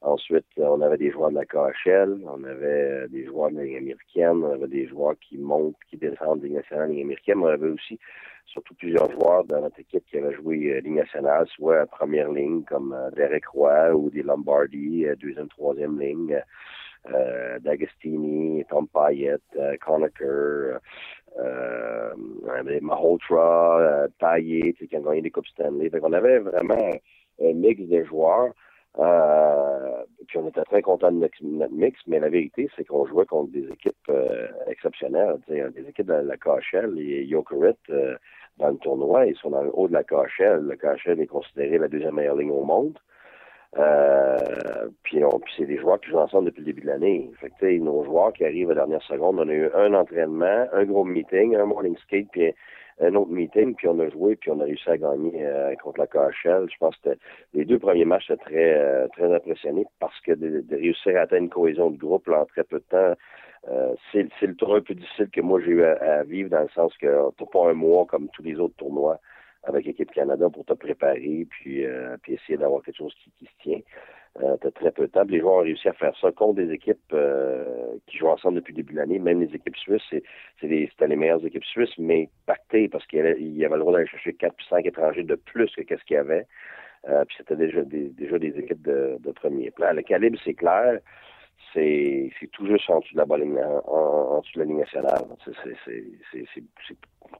Ensuite, on avait des joueurs de la KHL, on avait des joueurs de la Ligue américaine, on avait des joueurs qui montent, qui descendent de Ligue nationale, Ligue américaine. On avait aussi surtout plusieurs joueurs dans notre équipe qui avaient joué euh, Ligue nationale, soit à première ligne comme euh, Derek Roy ou des Lombardi, euh, deuxième, troisième ligne euh, D'Agostini, Tom Payet, euh, Conacher, euh, Mahotra, euh, Payet, qui ont gagné des Coupes Stanley. Donc, on avait vraiment un mix de joueurs. Euh, puis on était très contents de notre mix, mais la vérité, c'est qu'on jouait contre des équipes euh, exceptionnelles. Des équipes de la KHL, les Jokerit, euh, dans le tournoi, ils sont dans le haut de la KHL. La KHL est considérée la deuxième meilleure ligne au monde. Euh, puis, c'est des joueurs qui jouent ensemble depuis le début de l'année. Fait que, nos joueurs qui arrivent à la dernière seconde, on a eu un entraînement, un gros meeting, un morning skate, puis un autre meeting, puis on a joué, puis on a réussi à gagner euh, contre la KHL. Je pense que les deux premiers matchs étaient très euh, très parce que de, réussir à atteindre une cohésion de groupe en très peu de temps, euh, c'est, le tournoi un peu difficile que moi j'ai eu à, vivre dans le sens que t'as pas un mois comme tous les autres tournois avec l'équipe Canada pour te préparer puis, euh, puis essayer d'avoir quelque chose qui, qui se tient. Euh, très peu de temps. Les joueurs ont réussi à faire ça contre des équipes euh, qui jouent ensemble depuis le début de l'année. Même les équipes suisses, c'était les meilleures équipes suisses, mais pactées parce qu'il y avait, le droit d'aller chercher 4 ou 5 étrangers de plus que qu'est-ce qu'il y avait. Euh, puis c'était déjà des, déjà des équipes de, de premier plan. Le calibre, c'est clair c'est c'est tout juste en dessous de la ligne, en, dessous de la ligne nationale.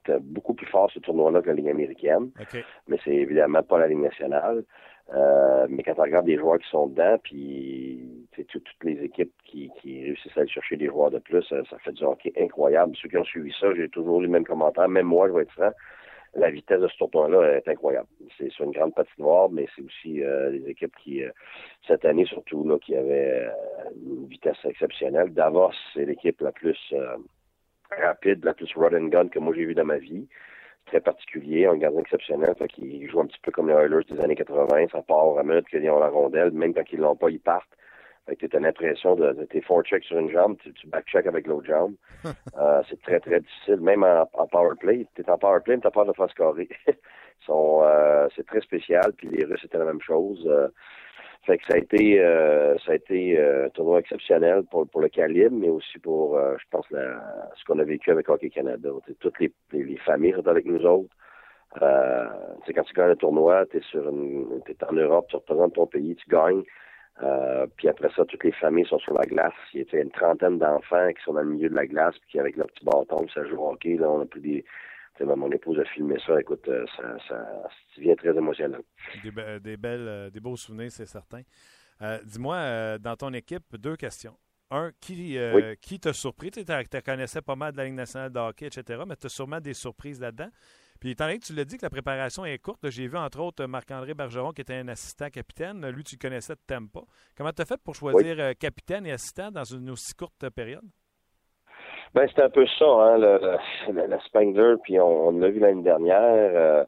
C'est beaucoup plus fort ce tournoi-là que la ligne américaine, mais c'est évidemment pas la ligne nationale. Euh, mais quand on regarde des joueurs qui sont dedans, puis toutes les équipes qui, qui réussissent à aller chercher des joueurs de plus, ça, ça fait du hockey incroyable. Ceux qui ont suivi ça, j'ai toujours eu le même commentaire. Même moi, je vais être franc la vitesse de ce tournoi-là est incroyable. C'est sur une grande patinoire, mais c'est aussi euh, des équipes qui, euh, cette année surtout, là, qui avaient euh, une vitesse exceptionnelle. Davos, c'est l'équipe la plus rapide, la plus run and gun que moi j'ai vu dans ma vie. Très particulier, un gardien exceptionnel, qu'il joue un petit peu comme les Oilers des années 80, ça part à minute qu'ils ont la rondelle, même quand ils l'ont pas, ils partent. Fait que tu as l'impression de, de tes four checks sur une jambe, tu, tu back check avec l'autre jambe. euh, c'est très, très difficile. Même en, en power play, tu es en power play, mais tu peur de faire scorer. euh, c'est très spécial, puis les Russes, c'était la même chose. Euh, fait que ça a été ça a été un tournoi exceptionnel pour, pour le calibre, mais aussi pour, je pense, la, ce qu'on a vécu avec Hockey Canada. toutes les, les, familles sont avec nous autres. Euh, quand tu gagnes un tournoi, tu es, sur une, t'es en Europe, tu représentes ton pays, tu gagnes. Euh, puis après ça, toutes les familles sont sur la glace. Il y a une trentaine d'enfants qui sont dans le milieu de la glace, puis avec leur petit bâton, ça joue au hockey. Là, on a plus des. mon épouse a filmé ça. Écoute, euh, ça, ça, devient très émotionnel. Des, des belles, euh, des beaux souvenirs, c'est certain. Dis-moi, dans ton équipe, deux questions. Un, qui, qui t'a surpris? Tu connaissais pas mal de la Ligue nationale de hockey, etc., mais tu as sûrement des surprises là-dedans. Puis étant donné que tu l'as dit que la préparation est courte, j'ai vu entre autres Marc-André Bergeron qui était un assistant capitaine. Lui, tu le connaissais de pas. Comment tu as fait pour choisir euh, capitaine et assistant dans une aussi courte période? Ben, c'est un peu ça, hein, le, Spangler, puis on, l'a vu l'année dernière. Euh,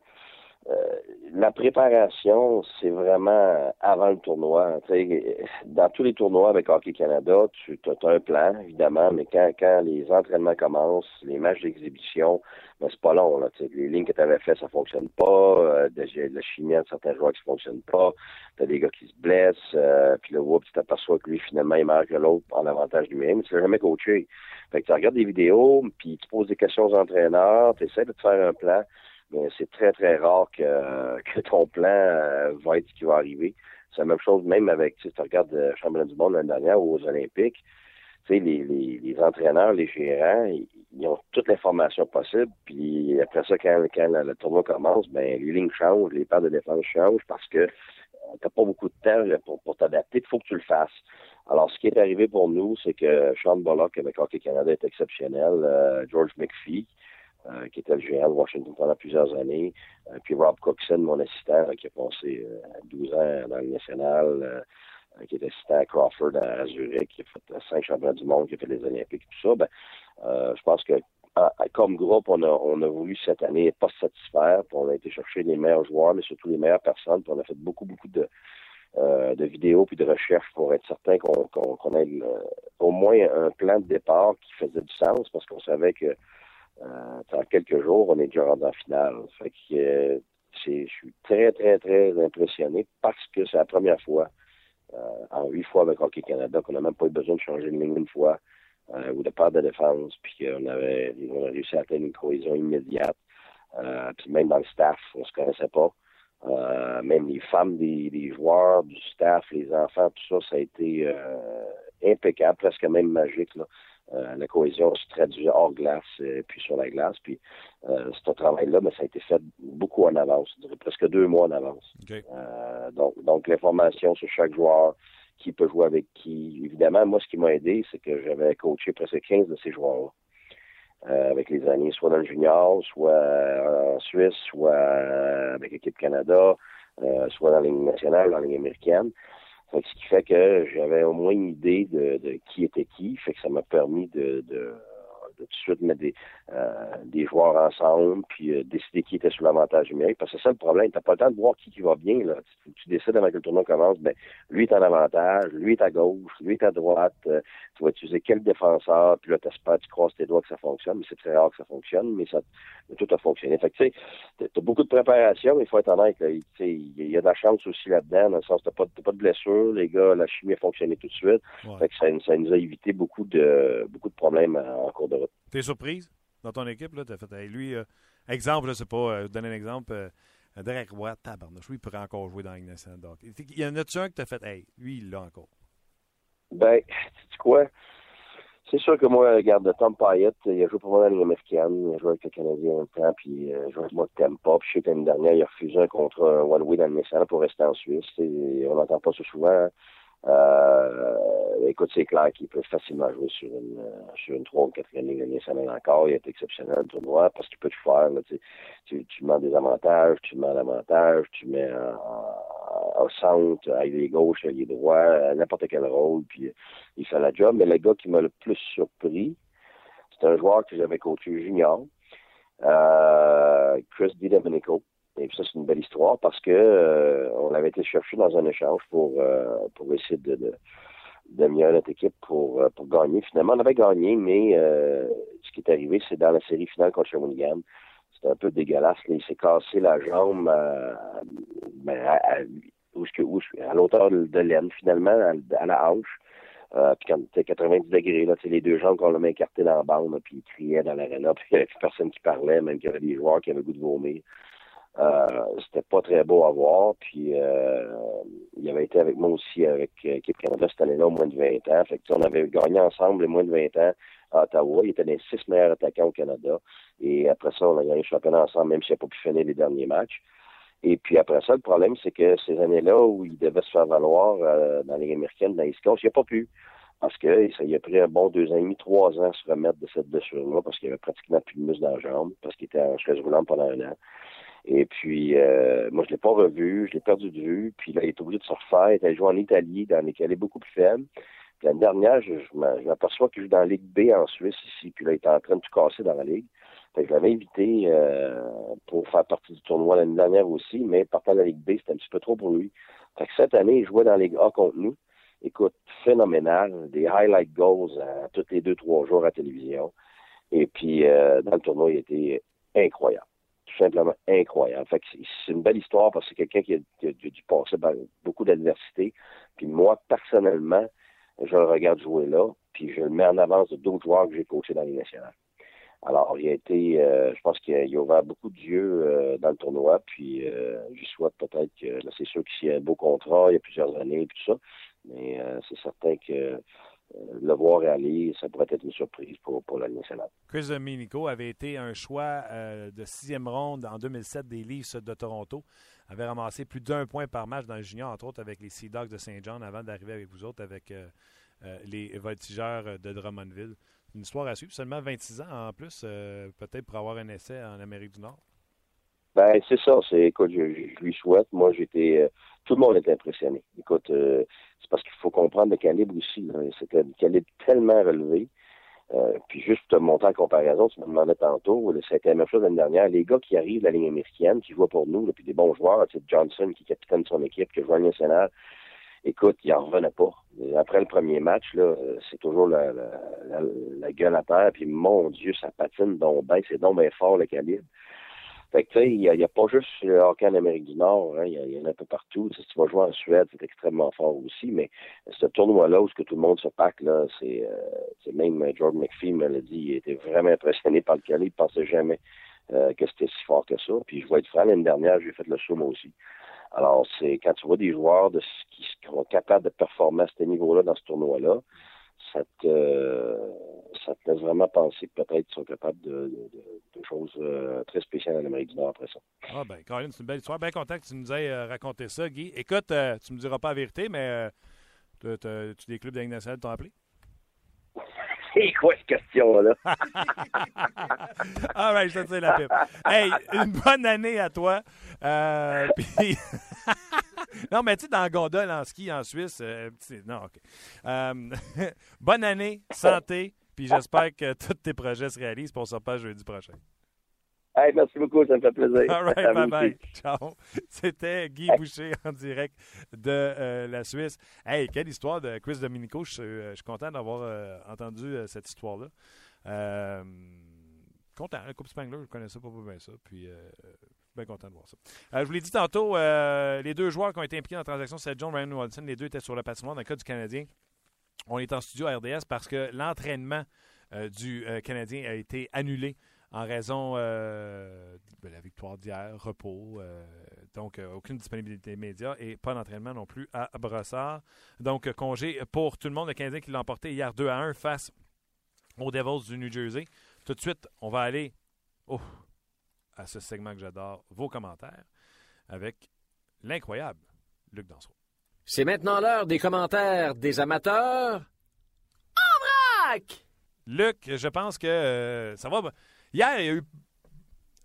la préparation, c'est vraiment avant le tournoi. dans tous les tournois avec Hockey Canada, tu as, un plan, évidemment, mais quand, quand les entraînements commencent, les matchs d'exhibition, ben, c'est pas long. Là, les lignes que tu avais fait, ça fonctionne pas. Euh, la chimie de certains joueurs qui ne fonctionnent pas. Tu as des gars qui se blessent. Euh, puis là, tu t'aperçois que lui, finalement, il marque l'autre en avantage du même. Tu l'as jamais coaché. Fait que tu regardes des vidéos, puis tu poses des questions aux entraîneurs, tu essaies de te faire un plan mais c'est très, très rare que, ton plan euh, va être ce qui va arriver. C'est la même chose même avec, tu, tu regardes le euh, championnat du monde l'année dernière ou aux Olympiques, tu sais, les, les, entraîneurs, les gérants, ils, ont toute l'information possible. Puis après ça, quand, quand le, tournoi commence, ben les lignes changent, les paires de défense changent parce que tu t'as pas beaucoup de temps pour, t'adapter. Il faut que tu le fasses. Alors, ce qui est arrivé pour nous, c'est que Sean Bullock avec Hockey Canada est exceptionnel. Euh, George McPhee, euh, qui était le gérant de Washington pendant plusieurs années. Euh, puis Rob Cookson, mon assistant, qui a passé 12 euh, ans dans le national, qui est assistant à Crawford à Zurich, qui a fait cinq championnats du monde, qui a fait les Olympiques, tout ça. Ben, je pense que comme groupe, on a, on a voulu cette année pas se satisfaire, puis on a été chercher les meilleurs joueurs, mais surtout les meilleures personnes, puis on a fait beaucoup, beaucoup de, de vidéos puis de recherches pour être certain qu'on ait au moins un plan de départ qui faisait du sens parce qu'on savait que euh, dans quelques jours, on est déjà rendu en finale. Fait que euh, je suis très, très, très impressionné parce que c'est la première fois euh, en huit fois avec Hockey Canada qu'on n'a même pas eu besoin de changer de ligne une fois ou de part de défense, puis qu'on avait on a réussi à atteindre une cohésion immédiate. puis même dans le staff, on se connaissait pas. même les femmes des, des, joueurs, du staff, les enfants, tout ça, ça a été impeccable, presque même magique. Là. Euh, la cohésion se traduit hors glace euh, puis sur la glace. Puis euh, ce travail-là, mais ça a été fait beaucoup en avance, presque deux mois en avance. donc, donc l'information sur chaque joueur, qui peut jouer avec qui. Évidemment, moi, ce qui m'a aidé, c'est que j'avais coaché presque 15 de ces joueurs-là. avec les années, soit dans le junior, soit en Suisse, soit avec l'équipe Canada, soit dans la Ligue nationale, dans la Ligue américaine ce qui fait que j'avais au moins une idée de, de, qui était qui. Fait que ça m'a permis de, de de tout de suite mettre des, euh, des joueurs ensemble, puis euh, décider qui était sur l'avantage numérique. Parce que c'est ça le problème. Tu n'as pas le temps de voir qui, qui va bien. Là. Tu, tu décides avant que le tournoi commence, ben, lui est en avantage, lui est à gauche, lui est à droite. Euh, tu vas utiliser quel défenseur, puis là, tu espères, tu croises tes doigts que ça fonctionne, mais c'est très rare que ça fonctionne, mais ça tout a fonctionné. Fait que tu sais, as beaucoup de préparation, mais il faut être honnête. Il y a de la chance aussi là-dedans, dans le sens que tu pas, pas de blessure, les gars, la chimie a fonctionné tout de suite. Fait que ça, ça, nous a évité beaucoup de beaucoup de problèmes en cours de T'es surprise dans ton équipe? Là, as fait, lui, euh, exemple, je sais pas, euh, donner un exemple, euh, Derek Roy, tabarnouche, lui, il pourrait encore jouer dans. Donc, il y en a-tu un que t'as fait, hey, lui, il l'a encore? Ben, tu quoi? C'est sûr que moi, regarde, Tom Payette, il a joué pour moi dans la Ligue américaine, il a joué avec le Canadien en même temps, puis il a joué avec moi de Tempa, puis je sais que l'année dernière, il a refusé un contrat one-way dans le pour rester en Suisse. on n'entend pas ça souvent. Euh, écoute, c'est clair qu'il peut facilement jouer sur une euh, sur une 3 ou 4 ligne nationale encore. Il est exceptionnel le tournoi parce qu'il peut tout faire. Là, tu, tu, tu mets des avantages, tu mets l'avantage, tu mets au centre, avec les gauches, avec les droits, n'importe quel rôle, puis il fait la job. Mais le gars qui m'a le plus surpris, c'est un joueur que j'avais coaché junior, euh, Chris DiDomenico. Et puis ça, c'est une belle histoire parce que euh, on avait été chercher dans un échange pour, euh, pour essayer de, de, d'améliorer notre équipe pour, euh, pour gagner. Finalement, on avait gagné, mais ce qui est arrivé, c'est dans la série finale contre Shawinigan. C'était un peu dégueulasse. il s'est cassé la jambe ben, à, à, à l'auteur de l'aine, finalement, à, la hanche. puis quand c'était 90 degrés, là, les deux jambes qu'on main écartées dans la bande, puis ils criaient dans l'aréna, puis il n'y avait plus personne qui parlait, même qu'il y avait des joueurs qui avaient le goût de vomir. Euh, c'était pas très beau à voir. Puis euh, il avait été avec moi aussi avec l'équipe Canada cette année-là moins de 20 ans. Fait que, on avait gagné ensemble les moins de 20 ans à Ottawa. Il était des six meilleurs attaquants au Canada. Et après ça, on a gagné le championnat ensemble, même s'il n'a pas pu finir les derniers matchs. Et puis après ça, le problème, c'est que ces années-là où il devait se faire valoir euh, dans les américaines, dans l'East Coast, il n'a pas pu. Parce que ça il a pris un bon deux ans et demi, trois ans à se remettre de cette blessure-là, parce qu'il avait pratiquement plus de muscle dans la jambe, parce qu'il était en chaise roulante pendant un an. Et puis, euh, moi, je l'ai pas revu, je l'ai perdu de vue. Puis là, il est obligé de se refaire. Il a joué en Italie, dans il est beaucoup plus faible. Puis l'année dernière, je, m'aperçois qu'il joue dans la Ligue B en Suisse ici. Puis là, il est en train de tout casser dans la Ligue. Fait que je l'avais invité euh, pour faire partie du tournoi l'année dernière aussi, mais partant de la Ligue B, c'était un petit peu trop pour lui. Fait que cette année, il jouait dans la Ligue A contre nous. Écoute, phénoménal. Des highlight goals à tous les deux, trois jours à télévision. Et puis, euh, dans le tournoi, il était incroyable. Simplement incroyable. Fait c'est une belle histoire parce que c'est quelqu'un qui a, dû passer par beaucoup d'adversité. Puis moi, personnellement, je le regarde jouer là, puis je le mets en avance de d'autres joueurs que j'ai coachés dans les nationales. Alors, il a été, euh, je pense qu'il a, a, ouvert beaucoup d'yeux euh, dans le tournoi, puis euh, je souhaite peut-être que, là, c'est sûr qu'il y a un beau contrat, il y a plusieurs années, et tout ça, mais euh, c'est certain que le voir aller, ça pourrait être une surprise pour, pour la nationale. Chris Dominico avait été un choix euh, de sixième ronde en 2007 des Leafs de Toronto, avait ramassé plus d'un point par match dans le junior, entre autres avec les Sea Dogs de Saint John, avant d'arriver avec vous autres, avec euh, les voltigeurs de Drummondville une histoire à suivre. Seulement 26 ans en plus, euh, peut-être pour avoir un essai en Amérique du Nord. Ben, c'est ça. C'est, écoute, je, je, lui souhaite. Moi, j'étais. Euh, tout le monde est impressionné. Écoute, euh, c'est parce qu'il faut comprendre le calibre aussi. C'était un calibre tellement relevé. puis juste pour te montrer en comparaison, tu me demandais tantôt, c'était la même chose l'année dernière. Les gars qui arrivent de la ligne américaine, qui jouent pour nous, là, puis des bons joueurs, tu Johnson qui est capitaine de son équipe, qui joue à nationale, écoute, il en revenait pas. Après le premier match, là, c'est toujours la, la, la, la, gueule à terre, puis mon Dieu, ça patine donc bien, c'est donc bien fort le calibre. Fait que tu sais, il n'y a, a, pas juste le hockey en Amérique du Nord, hein, il, y a, il y en a un peu partout. si tu vas jouer en Suède, c'est extrêmement fort aussi, mais ce tournoi-là où que tout le monde se pack, là, c'est euh, même George McPhee me l'a dit, il était vraiment impressionné par le calibre, il pensait jamais euh, que c'était si fort que ça. Puis je vais être franc, l'année dernière, j'ai fait le saut moi aussi. Alors, c'est quand tu vois des joueurs de, qui sont capables de performer à ce niveau-là dans ce tournoi-là, ça te, ça te laisse vraiment penser que peut-être ils sont capables de, de, de choses euh, très spéciales en Amérique du Nord après ça. Ah ben, Caroline, c'est une belle histoire. Bien content que tu nous aies euh, raconté ça, Guy. Écoute, euh, tu me diras pas la vérité, mais euh, tu des clubs Ligue nationale t'ont appelé? C'est quoi cette question-là? All right, je te tire la pipe. Hey, une bonne année à toi. Puis... non, mais tu sais, dans gondole, en ski, en Suisse, euh, non, OK. Euh, bonne année, santé, puis j'espère que tous tes projets se réalisent pour se repasse jeudi prochain. Hey, merci beaucoup, ça me fait plaisir. All right, bye bye. Ciao. C'était Guy Boucher en direct de euh, la Suisse. Hey, quelle histoire de Chris Dominico. Je, euh, je suis content d'avoir euh, entendu cette histoire-là. content. La Coupe Spangler, je connaissais pas bien ça. Puis, bien content de voir ça. je vous l'ai dit tantôt, les deux joueurs qui ont été impliqués dans la transaction, c'est John Ryan Wilson. Les deux étaient sur le patinoire. Dans le cas du Canadien, on est en studio à RDS parce que l'entraînement du Canadien a été annulé en raison euh, de la victoire d'hier, repos, euh, donc euh, aucune disponibilité média et pas d'entraînement non plus à Brossard. Donc congé pour tout le monde. Le Canadien qui l'a emporté hier 2 à 1 face aux Devils du New Jersey. Tout de suite, on va aller oh, à ce segment que j'adore, vos commentaires, avec l'incroyable Luc Dansereau. C'est maintenant l'heure des commentaires des amateurs en vrac! Luc, je pense que ça va Hier, il y a eu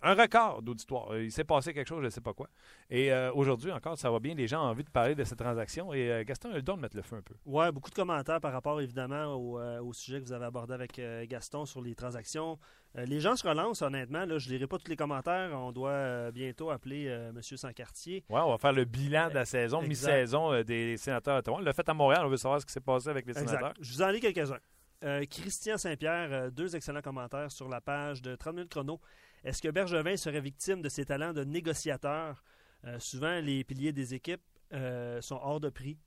un record d'auditoire. Il s'est passé quelque chose, je ne sais pas quoi. Et euh, aujourd'hui encore, ça va bien. Les gens ont envie de parler de cette transaction. Et euh, Gaston a le don de mettre le feu un peu. Oui, beaucoup de commentaires par rapport évidemment au, euh, au sujet que vous avez abordé avec Gaston sur les transactions. Les gens se relancent, honnêtement. Là, je ne lirai pas tous les commentaires. On doit bientôt appeler M. Sancartier. Oui, on va faire le bilan de la saison, mi-saison des sénateurs d'Ottawa. On l'a fait à Montréal. On veut savoir ce qui s'est passé avec les exact. sénateurs. Je vous en lis quelques-uns. Christian Saint-Pierre, deux excellents commentaires sur la page de 30 minutes chrono. Est-ce que Bergevin serait victime de ses talents de négociateur? Euh, souvent, les piliers des équipes sont hors de prix.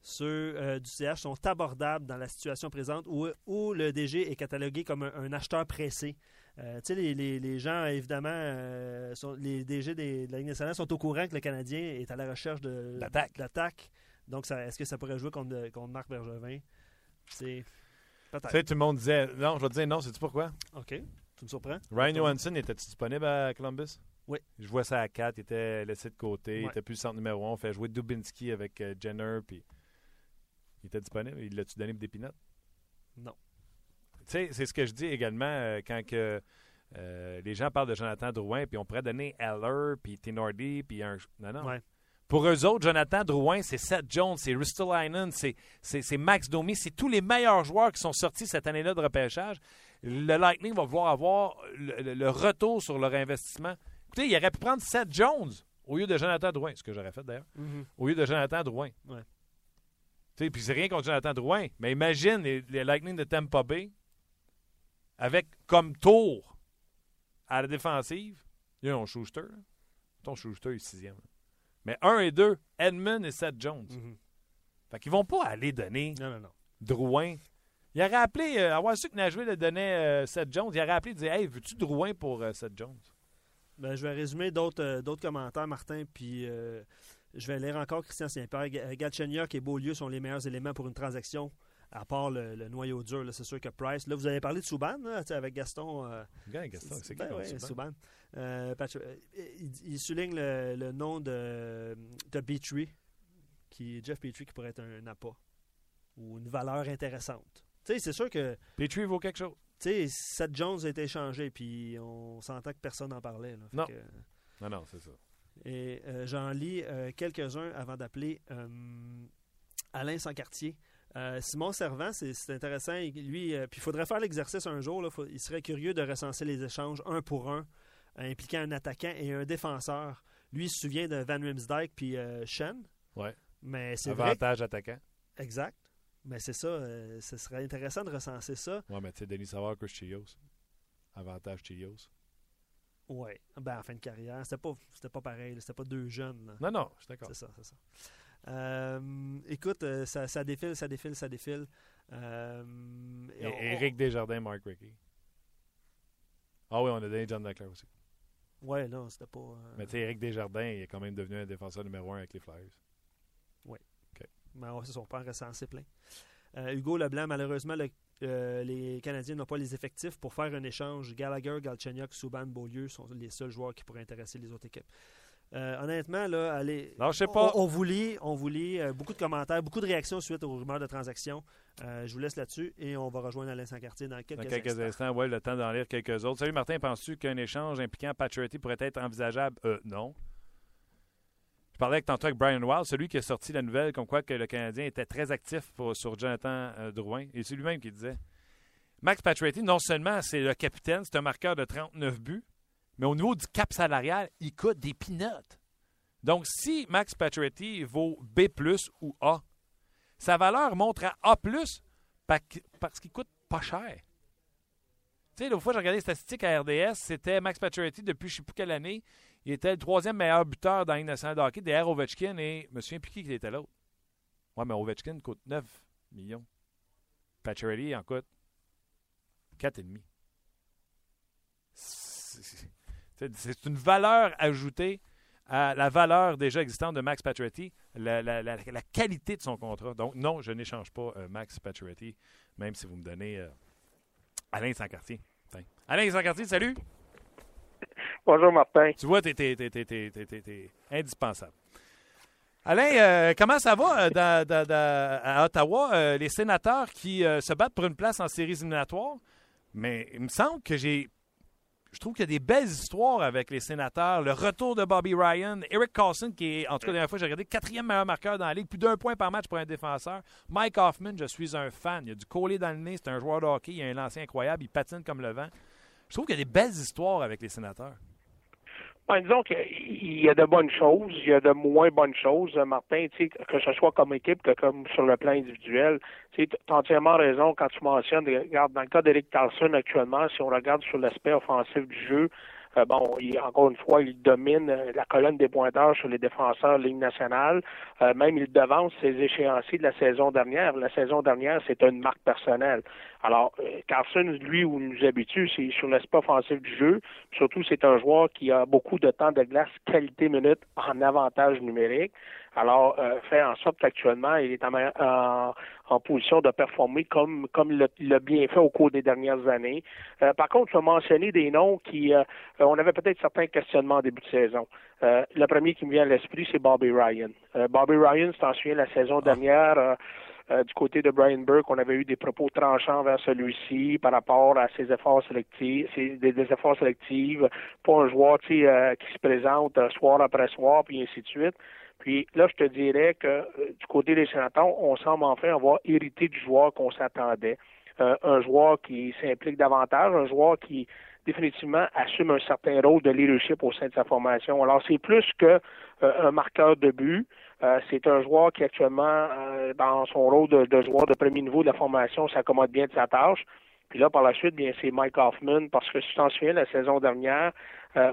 Ceux du CH sont abordables dans la situation présente où, où le DG est catalogué comme un, un acheteur pressé. tu sais, les, les, les, gens, évidemment, sont, les DG des, de la Ligue nationale sont au courant que le Canadien est à la recherche de l'attaque. Donc, est-ce que ça pourrait jouer contre, contre Marc Bergevin? C'est... Tu sais, tout le monde disait non, je vais te dire non, sais-tu pourquoi? OK. Tu me surprends? Ryan Johansson, était-tu disponible à Columbus? Oui. Je vois ça à 4, il était laissé de côté, ouais. il était plus le centre numéro 1. On fait jouer Dubinski avec euh, Jenner, puis il était disponible. Il l'a-tu donné pour des pinottes? Non. Tu sais, c'est ce que je dis également euh, quand que, euh, les gens parlent de Jonathan Drouin, puis on pourrait donner Eller, puis Tinordi, puis un. Non, non. Ouais. Pour eux autres, Jonathan Drouin, c'est Seth Jones, c'est Ristolainen, c'est Max Domi, c'est tous les meilleurs joueurs qui sont sortis cette année-là de repêchage. Le Lightning va vouloir avoir le, le retour sur leur investissement. Écoutez, il aurait pu prendre Seth Jones au lieu de Jonathan Drouin, ce que j'aurais fait d'ailleurs, au lieu de Jonathan Drouin. Ouais. Tu sais, Puis c'est rien contre Jonathan Drouin, mais imagine les, les Lightning de Tampa Bay avec comme tour à la défensive, il y a un Schuster. là. Ton Schuster est sixième. là. Mais un et deux, Edmund et Seth Jones. Mhm. Fait qu'ils vont pas aller donner Non, non, non. Drouin. Il aurait appelé, euh, avoir su que Nashville le donnait euh, Seth Jones, il aurait appelé et dit Hey, veux-tu Drouin pour euh, Seth Jones? Ben, je vais résumer d'autres euh, d'autres commentaires, Martin, puis euh, je vais lire encore Christian Saint-Pierre. Ga- Galchenyuk et Beaulieu sont les meilleurs éléments pour une transaction, à part le, le noyau dur. C'est sûr que Price. Là, vous avez parlé de Souban là, tu sais, avec Gaston. euh, Regarde, Gaston, c'est ben qui ouais. Euh, Patch- euh, il, il souligne le, le nom de, de Petrie, qui Jeff Petrie qui pourrait être un appât ou une valeur intéressante. Sais, c'est sûr que Petrie vaut quelque chose. tu sais, Seth Jones a été échangé, puis on s'entend que personne n'en parlait. là. Non. que- Non, non, c'est ça. et euh, j'en lis euh, quelques-uns avant d'appeler euh, Alain Sancartier. Euh, Simon Servant, c'est c'est intéressant. Il- Lui, euh, puis il faudrait faire l'exercice un jour. là. Faut- il serait curieux de recenser les échanges un pour un, euh, impliquant un attaquant et un défenseur. Lui, il se souvient de Van Rimsdijk puis Shen. Ouais. Mais c'est vrai. Avantage attaquant. que- Exact. Mais c'est ça. euh, ce serait intéressant de recenser ça. Ouais, mais tu sais, Denis Savard, Chris Chilios. Avantage Chilios. Oui. Ben, en fin de carrière. C'était pas, c'était pas pareil. C'était pas deux jeunes. là. Non, non, je suis d'accord. C'est ça, c'est ça. Euh, écoute, euh, ça, ça défile, ça défile, ça défile. Euh, et on- Éric Desjardins, Mark Rickey. Ah oui, on a donné John Leclerc aussi. Ouais, non, c'était pas. euh, Mais tu sais, Éric Desjardins, il est quand même devenu un défenseur numéro un avec les Flyers. Mais on se sont pas recensés plein. Euh, Hugo Leblanc, malheureusement, le- euh, les Canadiens n'ont pas les effectifs pour faire un échange. Gallagher, Galchenyuk, Subban, Beaulieu sont les seuls joueurs qui pourraient intéresser les autres équipes. Euh, honnêtement, là, allez. Non, je sais pas. On, on vous lit, on vous lit euh, beaucoup de commentaires, beaucoup de réactions suite aux rumeurs de transactions. Euh, je vous laisse là-dessus et on va rejoindre Alain Sancartier dans quelques, Dans quelques instants. instants, ouais, le temps d'en lire quelques autres. Salut Martin, penses-tu qu'un échange impliquant Paturity pourrait être envisageable? Euh, non. Je parlais avec tantôt avec Brian Wild, celui qui a sorti la nouvelle comme quoi que le Canadien était très actif pour- sur Jonathan euh, Drouin. Et c'est lui-même qui disait Max Pacioretty, non seulement c'est le capitaine, c'est un marqueur de 39 buts, mais au niveau du cap salarial, il coûte des peanuts. Donc, si Max Pacioretty vaut B+, ou A, sa valeur montre à A+, parce qu'il coûte pas cher. Tu sais, l'autre fois, j'ai regardé les statistiques à RDS, c'était Max Pacioretty depuis je ne sais plus quelle année. Il était le troisième meilleur buteur dans nationale de hockey, derrière Ovechkin et je me souviens plus qui était l'autre. Ouais, mais Ovechkin coûte 9 millions. Pacioretty en coûte 4,5. C'est- une valeur ajoutée à la valeur déjà existante de Max Pacioretty, la, qualité de son contrat. Donc, non, je n'échange pas euh, Max Pacioretty, même si vous me donnez euh, Alain Sancartier. Alain Sancartier, salut! Bonjour, Martin. Tu vois, t'es- t'es indispensable. Alain, euh, comment ça va euh, à Ottawa? euh, les sénateurs qui se battent pour une place en séries éliminatoires. Mais il me semble que j'ai. Je trouve qu'il y a des belles histoires avec les sénateurs. Le retour de Bobby Ryan, Eric Carlson, qui est, en tout cas, la dernière fois, j'ai regardé, quatrième meilleur marqueur dans la ligue, plus d'un point par match pour un défenseur. Mike Hoffman, je suis un fan. Il a du collet dans le nez, c'est un joueur de hockey, il a un lancé incroyable, il patine comme le vent. Je trouve qu'il y a des belles histoires avec les sénateurs. Ben, disons qu'il y a de bonnes choses, il y a de moins bonnes choses, euh, Martin, que ce soit comme équipe que comme sur le plan individuel. Tu as entièrement raison quand tu mentionnes, regarde, dans le cas d'Eric Carlson actuellement, si on regarde sur l'aspect offensif du jeu, euh, bon, il, encore une fois, il domine euh, la colonne des pointeurs sur les défenseurs de Ligue nationale. Euh, même il devance ses échéanciers de la saison dernière. La saison dernière, c'est une marque personnelle. Alors, euh, Carlson, lui, où il nous habitue, c'est sur l'aspect offensif du jeu. Surtout, c'est un joueur qui a beaucoup de temps de glace qualité-minute en avantage numérique. Alors, euh, fait en sorte qu'actuellement, il est en, en, en, position de performer comme comme il l'a bien fait au cours des dernières années. Euh, par contre, je vais mentionner des noms qui, euh, on avait peut-être certains questionnements en début de saison. Euh, le premier qui me vient à l'esprit, c'est Bobby Ryan. Euh, Bobby Ryan, c'est en souviens la saison dernière. Euh, du côté de Brian Burke, on avait eu des propos tranchants vers celui-ci par rapport à ses efforts sélectifs, ses, des, des, efforts sélectifs, pas un joueur euh, qui se présente soir après soir, puis ainsi de suite. Puis là, je te dirais que euh, du côté des sénateurs, on semble enfin avoir hérité du joueur qu'on s'attendait. Euh, un joueur qui s'implique davantage, un joueur qui définitivement assume un certain rôle de leadership au sein de sa formation. Alors, c'est plus que euh, marqueur de but. c'est un joueur qui actuellement, dans son rôle de, de, joueur de premier niveau de la formation, s'accommode bien de sa tâche. Puis là, par la suite, bien, c'est Mike Hoffman, parce que si tu t'en souviens, la saison dernière,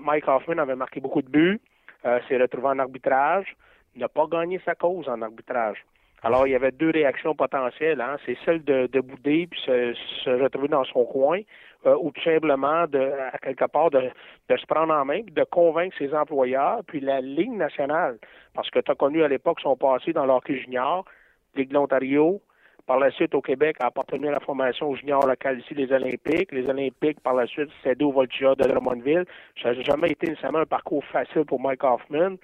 Mike Hoffman avait marqué beaucoup de buts, s'est retrouvé en arbitrage, n'a pas gagné sa cause en arbitrage. Alors, il y avait deux réactions potentielles. Hein. C'est celle de, de bouder puis se, se, retrouver dans son coin, euh, ou tout simplement, de, à quelque part, de, de se prendre en main, de convaincre ses employeurs, puis la Ligue nationale, parce que tu as connu à l'époque son passé dans l'hockey junior, Ligue de l'Ontario, par la suite, au Québec, a appartenu à la formation junior locale ici, les Olympiques. Les Olympiques, par la suite, cédé au Voltigeur de Drummondville. Ça n'a jamais été nécessairement un parcours facile pour Mike Hoffman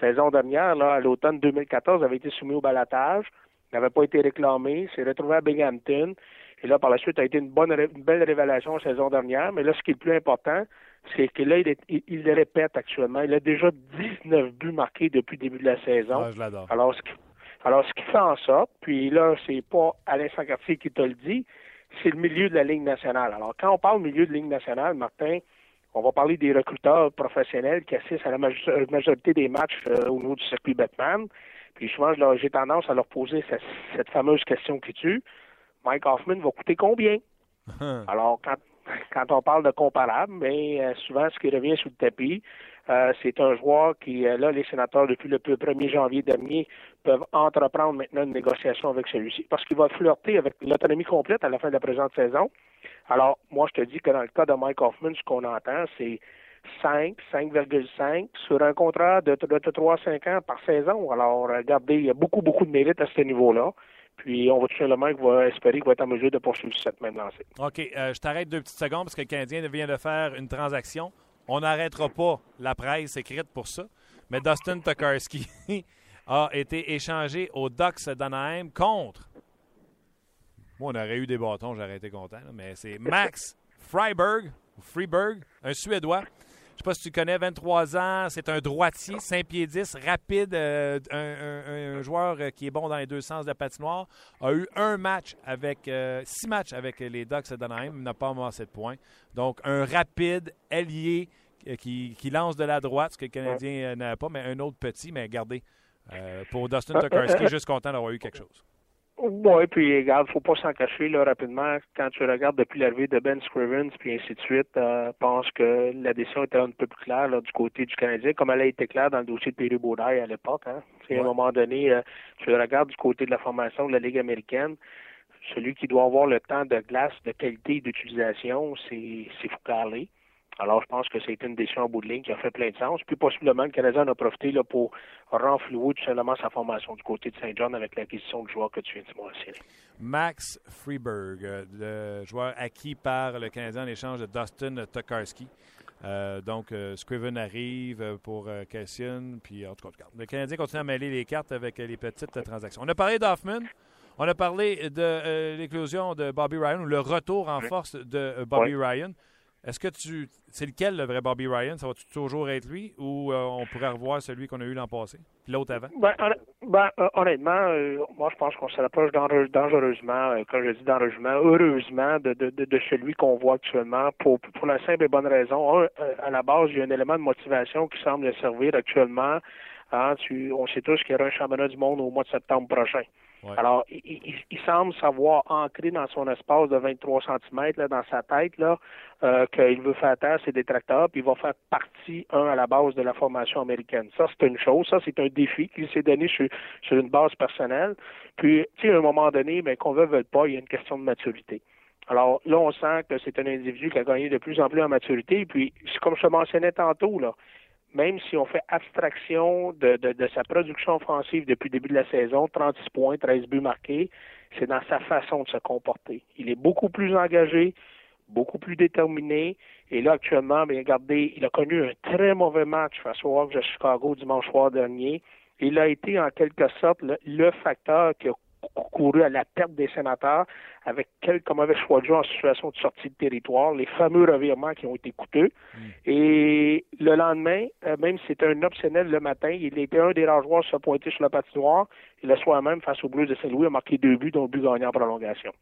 saison dernière, là, à l'automne 2014, avait été soumis au balatage, n'avait pas été réclamé, s'est retrouvé à Binghamton. Et là, par la suite, a été une bonne, une belle révélation la saison dernière. Mais là, ce qui est le plus important, c'est que là, il, il, le répète actuellement. Il a déjà 19 buts marqués depuis le début de la saison. Ah, je l'adore. Alors, ce qui, alors, ce qui fait en sorte, puis là, c'est pas Alain Sancartier qui te le dit, c'est le milieu de la Ligue nationale. Alors, quand on parle milieu de Ligue nationale, Martin, on va parler des recruteurs professionnels qui assistent à la majorité des matchs euh, au niveau du circuit Batman. Puis souvent, j'ai tendance à leur poser cette, fameuse question qui tue. Mike Hoffman va coûter combien? Alors, quand, quand on parle de comparable, mais euh, souvent, ce qui revient sous le tapis, euh, c'est un joueur qui, là, les sénateurs, depuis le 1er janvier dernier, peuvent entreprendre maintenant une négociation avec celui-ci parce qu'il va flirter avec l'autonomie complète à la fin de la présente saison. Alors, moi, je te dis que dans le cas de Mike Hoffman, ce qu'on entend, c'est 5, 5,5 sur un contrat de, de, 3-5 ans par saison. Alors, regardez, il y a beaucoup, beaucoup de mérite à ce niveau-là. Puis, on va tout simplement va espérer qu'il va être en mesure de poursuivre cette même lancée. OK. Euh, je t'arrête deux petites secondes parce que le Canadien vient de faire une transaction. On n'arrêtera pas la presse écrite pour ça. Mais Dustin Tokarski a été échangé aux Ducks d'Anaheim contre moi, on aurait eu des bâtons, j'aurais été content. mais c'est Max Freiberg, Freeberg, un Suédois. Je ne sais pas si tu connais, 23 ans, c'est un droitier, 5 pieds 10, rapide, euh, un, joueur euh, qui est bon dans les deux sens de la patinoire. A eu un match avec, euh, six matchs avec les Ducks d'Anaheim, n'a pas amassé de points. Donc, un rapide, ailier qui, lance de la droite, ce que le Canadien n'a pas, mais un autre petit, mais gardez. pour Dustin Tokarski, juste content d'avoir eu quelque chose. Oui, puis regarde, faut pas s'en cacher là rapidement. Quand tu regardes depuis l'arrivée de Ben Scrivens, puis ainsi de suite, euh, pense que la décision était un peu plus claire là, du côté du Canadien, comme elle a été claire dans le dossier de Perry Baudaille à l'époque. Hein. À un moment donné, euh, tu regardes du côté de la formation de la Ligue américaine, celui qui doit avoir le temps de glace de qualité d'utilisation, c'est Foucault. Alors, je pense que c'est une décision en bout de ligne qui a fait plein de sens. Puis, possiblement, le Canadien en a profité là, pour renflouer tout simplement sa formation du côté de Saint-John avec l'acquisition de joueur que tu viens de mentionner. Max Freeberg, euh, le joueur acquis par le Canadien en échange de Dustin Tokarski. Euh, donc, euh, Scriven arrive pour euh, Cassian, puis en tout cas, le Canadien continue à mêler les cartes avec les petites transactions. On a parlé d'Hoffman, on a parlé de l'éclosion de Bobby Ryan, ou le retour en force de Bobby Ryan. Est-ce que tu. C'est lequel le vrai Bobby Ryan? Ça va toujours être lui ou euh, on pourrait revoir celui qu'on a eu l'an passé? Puis l'autre avant? Ben, ben euh, honnêtement, euh, moi je pense qu'on se rapproche dangereusement, quand je dis dangereusement, heureusement de, de, de, celui qu'on voit actuellement pour, pour la simple et bonne raison. à la base, il y a un élément de motivation qui semble le servir actuellement. Hein, tu, on sait tous qu'il y aura un championnat du monde au mois de septembre prochain. Alors, il, semble savoir ancrer dans son espace de 23 cm, là, dans sa tête, là, euh, qu'il veut faire taire ses détracteurs, puis il va faire partie, un, à la base de la formation américaine. Ça, c'est une chose. Ça, c'est un défi qu'il s'est donné sur, sur, une base personnelle. Puis, tu sais, à un moment donné, mais qu'on veut, veut pas, il y a une question de maturité. Alors là, on sent que c'est un individu qui a gagné de plus en plus en maturité. Puis, comme je te mentionnais tantôt, là, même si on fait abstraction de, sa production offensive depuis le début de la saison, 36 points, 13 buts marqués, c'est dans sa façon de se comporter. Il est beaucoup plus engagé, beaucoup plus déterminé. Et là, actuellement, bien, regardez, il a connu un très mauvais match face aux Hawks de Chicago dimanche soir dernier. Il a été en quelque sorte le, facteur qui a couru à la perte des sénateurs avec quelques mauvais choix de jeu en situation de sortie de territoire, les fameux revirements qui ont été coûteux. Mm. Et le lendemain, euh, même si c'était un optionnel le matin, il était un des rares joueurs à se pointer sur la patinoire. Et le soir même, face aux Blues de Saint-Louis, a marqué deux buts, dont le but gagnant en prolongation.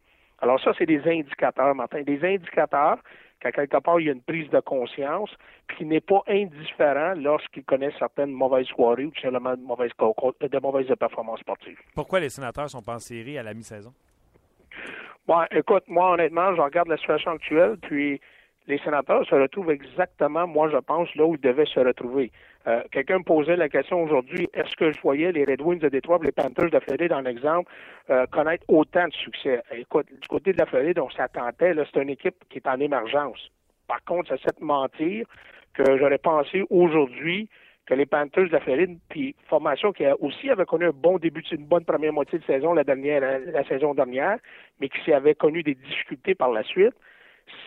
Alors ça, c'est des indicateurs, Martin. Des indicateurs qu'à quelque part, il y a une prise de conscience, puis qui n'est pas indifférent lorsqu'il connaît certaines mauvaises soirées ou tout simplement de mauvaises, de mauvaises performances sportives. Pourquoi les sénateurs sont pas en série à la mi-saison? Bon, écoute, moi, honnêtement, je regarde la situation actuelle, puis les sénateurs se retrouvent exactement, moi, je pense, là où ils devaient se retrouver. Euh, quelqu'un me posait la question aujourd'hui, est-ce que je voyais les Red Wings de Détroit les Panthers de Floride, dans l'exemple, euh, connaître autant de succès? Écoute, du côté de la Floride, on s'attendait, c'est une équipe qui est en émergence. Par contre, c'est cette mentir que j'aurais pensé aujourd'hui que les Panthers de la Floride, puis formation qui a aussi avait connu un bon début, une bonne première moitié de saison la dernière, la, saison dernière, mais qui avait connu des difficultés par la suite,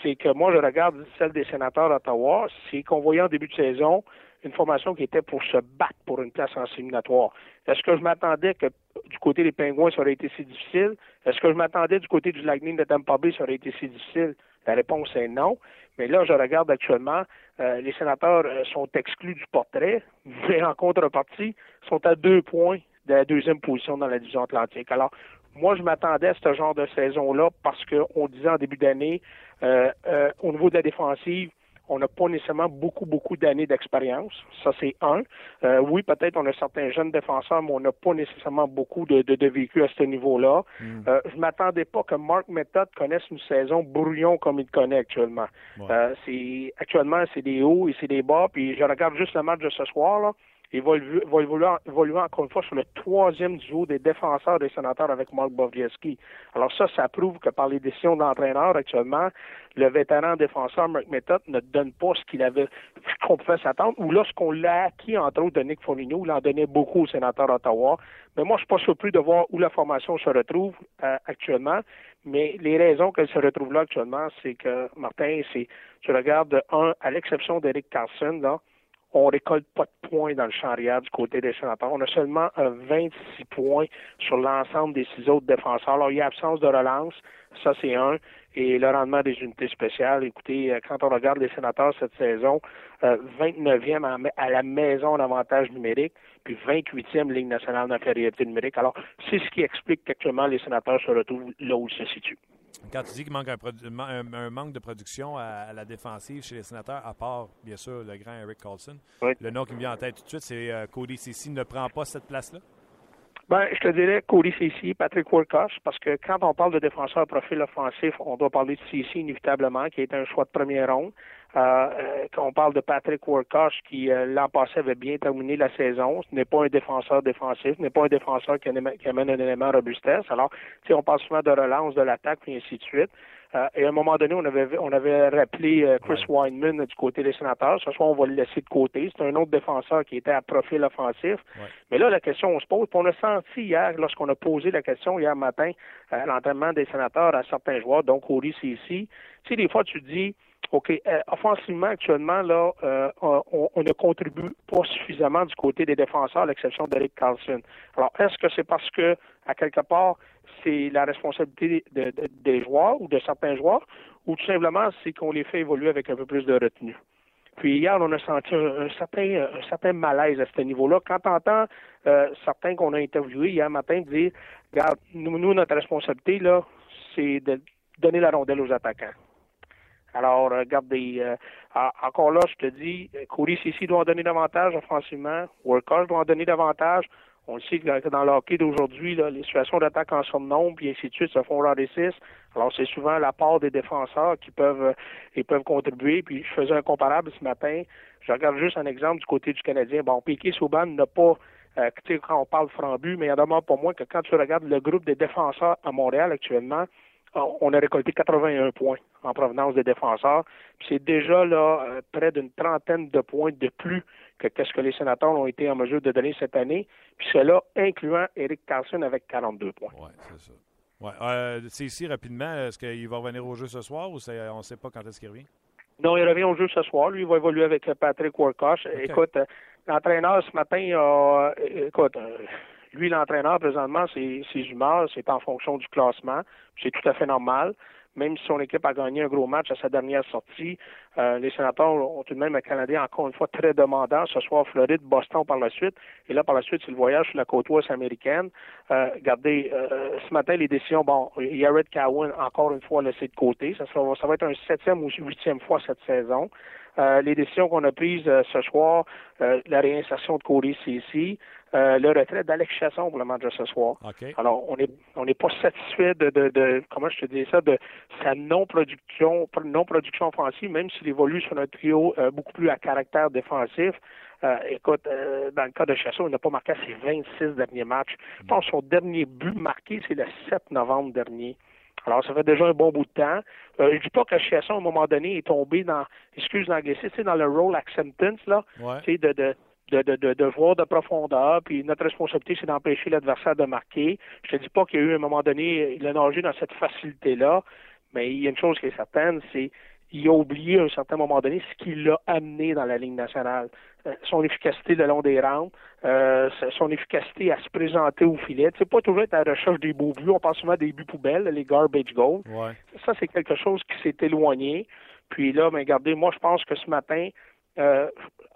c'est que moi je regarde celle des sénateurs d'Ottawa, c'est qu'on voyait en début de saison une formation qui était pour se battre pour une place en séminatoire. Est-ce que je m'attendais que du côté des Pingouins, ça aurait été si difficile? Est-ce que je m'attendais du côté du Lightning de Tampa Bay, ça aurait été si difficile? La réponse est non. Mais là, je regarde actuellement, euh, les sénateurs euh, sont exclus du portrait, mais en contrepartie, sont à deux points de la deuxième position dans la division atlantique. Alors, moi, je m'attendais à ce genre de saison-là parce qu'on disait en début d'année, euh, au niveau de la défensive, on n'a pas nécessairement beaucoup, beaucoup d'années d'expérience. Ça, c'est un. Euh, oui, peut-être on a certains jeunes défenseurs, mais on n'a pas nécessairement beaucoup de, de, vécu à ce niveau-là. Je hmm. Euh, je m'attendais pas que Mark Method connaisse une saison brouillon comme il connaît actuellement. Euh, c'est Actuellement, c'est des hauts et c'est des bas. Puis je regarde juste le match de ce soir. Là. Il va, évoluer, encore une fois sur le troisième duo des défenseurs des sénateurs avec Mark Bovieski. Alors ça, ça prouve que par les décisions d'entraîneur actuellement, le vétéran défenseur Mark Method ne donne pas ce qu'il avait qu'on pouvait s'attendre, ou lorsqu'on l'a acquis, entre autres, de Nick Foligno, il en donnait beaucoup aux sénateurs d'Ottawa. Mais moi, je suis pas surpris de voir où la formation se retrouve euh, actuellement. Mais les raisons qu'elle se retrouve là actuellement, c'est que, Martin, c'est, je regarde, un, à l'exception d'Eric Carson, là, on récolte pas de points dans le champ arrière du côté des sénateurs. On a seulement 26 points sur l'ensemble des six autres défenseurs. Alors, il y a absence de relance, ça c'est un. Et le rendement des unités spéciales, écoutez, euh, quand on regarde les sénateurs cette saison, 29e euh, à la maison en avantage numérique, puis 28e Ligue nationale d'infériorité numérique. Alors, c'est ce qui explique qu'actuellement les sénateurs se retrouvent là où ils se situent. Quand tu dis qu'il manque un, manque de production à, la défensive chez les sénateurs, à part, bien sûr, le grand Eric Carlson, le nom qui me vient en tête tout de suite, c'est euh, Cody Ceci ne prend pas cette place-là? Ben, je te dirais Cody Ceci, Patrick Workosh, parce que quand on parle de défenseur profil offensif, on doit parler de Ceci inévitablement, qui est un choix de première ronde. Euh, euh, quand on parle de Patrick Workosh, qui euh, l'an passé avait bien terminé la saison, ce n'est pas un défenseur défensif, ce n'est pas un défenseur qui, amène un élément robustesse. Alors, tu sais, on parle souvent de relance de l'attaque, et ainsi de suite. Euh, et à un moment donné, on avait, on avait rappelé euh, Chris Weinman du côté des sénateurs. Ce soir, on va le laisser de côté. C'est un autre défenseur qui était à profil offensif. Mais là, la question, on se pose. on a senti hier, lorsqu'on a posé la question hier matin à l'entraînement des sénateurs à certains joueurs, donc au ici. Tu sais, des fois, tu dis, OK, euh, offensivement, actuellement, là, on, ne contribue pas suffisamment du côté des défenseurs, à l'exception d'Eric Carlson. Alors, est-ce que c'est parce que, à quelque part, c'est la responsabilité des joueurs ou de certains joueurs, ou tout simplement c'est qu'on les fait évoluer avec un peu plus de retenue? Puis hier, on a senti un, certain, un certain malaise à ce niveau-là. Quand on entend euh, certains qu'on a interviewés hier matin dire Regarde, nous, notre responsabilité, là, c'est de donner la rondelle aux attaquants. Alors, regardez, euh, encore là, je te dis, Cody Sissi doit en donner davantage offensivement, Workhorse doit en donner davantage, on le sait que dans le hockey d'aujourd'hui, les situations d'attaque en surnombre, puis ainsi de suite, se font des six. Alors, c'est souvent la part des défenseurs qui peuvent, ils peuvent contribuer. Puis, je faisais un comparable ce matin. Je regarde juste un exemple du côté du Canadien. Bon, Piquet Souban n'a pas, euh, tu sais, quand on parle Frambu, mais il y en a pour moi que quand tu regardes le groupe des défenseurs à Montréal actuellement, on a récolté 81 points en provenance des défenseurs. C'est déjà là euh, près d'une trentaine de points de plus que qu'est-ce que les sénateurs ont été en mesure de donner cette année. Puis cela incluant Eric Carlson avec 42 points. Oui, c'est ça. Ouais. Euh, c'est ici rapidement. Est-ce qu'il va revenir au jeu ce soir ou on ne sait pas quand est-ce qu'il revient? Non, il revient au jeu ce soir. Lui, il va évoluer avec Patrick Warkosh. Écoute, euh, l'entraîneur ce matin a, écoute, Lui, l'entraîneur, présentement, ses, ses c'est en fonction du classement. C'est tout à fait normal même si son équipe a gagné un gros match à sa dernière sortie, euh, les sénateurs ont tout de même un Canadien encore une fois très demandant. Ce soir, Floride, Boston par la suite. Et là, par la suite, c'est le voyage sur la côte ouest américaine. Euh, regardez, euh, ce matin, les décisions, bon, Yared Cowan, encore une fois, laissé de côté. Ça, sera, ça va être un septième ou huitième fois cette saison. Euh, les décisions qu'on a prises euh, ce soir, euh, la réinsertion de Cody Cici, le retrait d'Alex Chasson pour le match de ce soir. Alors, on n'est on n'est pas satisfait de, de, de, comment je te dis ça, de sa non-production non-production offensive, même s'il évolue sur un trio beaucoup plus à caractère défensif. écoute, dans le cas de Chasson, il n'a pas marqué ses 26 derniers matchs. Je pense que son dernier but marqué, c'est le 7 novembre dernier. Alors, ça fait déjà un bon bout de temps. Euh, je dis pas que Chasson, à un moment donné, est tombé dans, excuse l'anglicisme, c'est dans le role acceptance, là, de, de, de, de, de, voir de profondeur, puis notre responsabilité, c'est d'empêcher l'adversaire de marquer. Je te dis pas qu'il y a eu, à un moment donné, il a nagé dans cette facilité-là, mais il y a une chose qui est certaine, c'est il a oublié à un certain moment donné ce qui l'a amené dans la Ligue nationale. Euh, son efficacité le long des rampes, euh, son efficacité à se présenter au filet. C'est pas toujours être à la recherche des beaux buts. On pense souvent des buts poubelles, les garbage goals. Ça, c'est quelque chose qui s'est éloigné. Puis là, mais regardez, moi, je pense que ce matin, euh,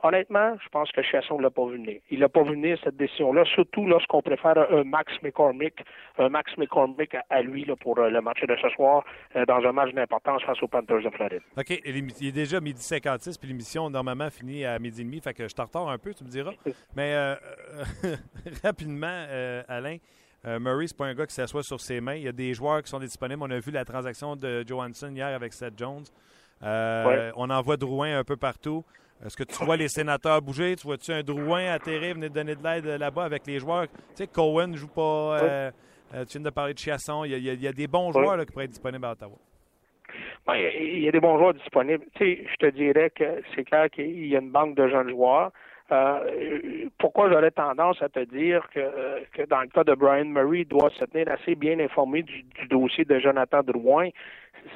honnêtement, je pense que Chasson ne l'a pas vu venir. Il l'a pas vu venir cette décision-là, surtout lorsqu'on préfère un Max McCormick, un Max McCormick à, lui là, pour euh, le match de ce soir euh, dans un match d'importance face aux Panthers de Floride. OK. Il est déjà midi 56, puis l'émission normalement finit à midi et demi, fait que je t'en retard un peu, tu me diras. Mais rapidement, Alain, Murray, c'est pas un gars qui s'assoit sur ses mains. Il y a des joueurs qui sont disponibles. On a vu la transaction de Johansson hier avec Seth Jones. On envoie Drouin un peu partout. Est-ce que tu vois les sénateurs bouger? Tu vois-tu un Drouin atterrir, venir donner de l'aide là-bas avec les joueurs? Tu sais, Cohen ne joue pas. Euh, euh, tu viens de parler de Chiasson. Il y a, des bons joueurs qui pourraient être disponibles à Ottawa. il y a des bons joueurs disponibles. Tu sais, je te dirais que c'est clair qu'il y a une banque de jeunes joueurs. Euh, pourquoi j'aurais tendance à te dire que, que, dans le cas de Brian Murray, il doit se tenir assez bien informé du, dossier de Jonathan Drouin?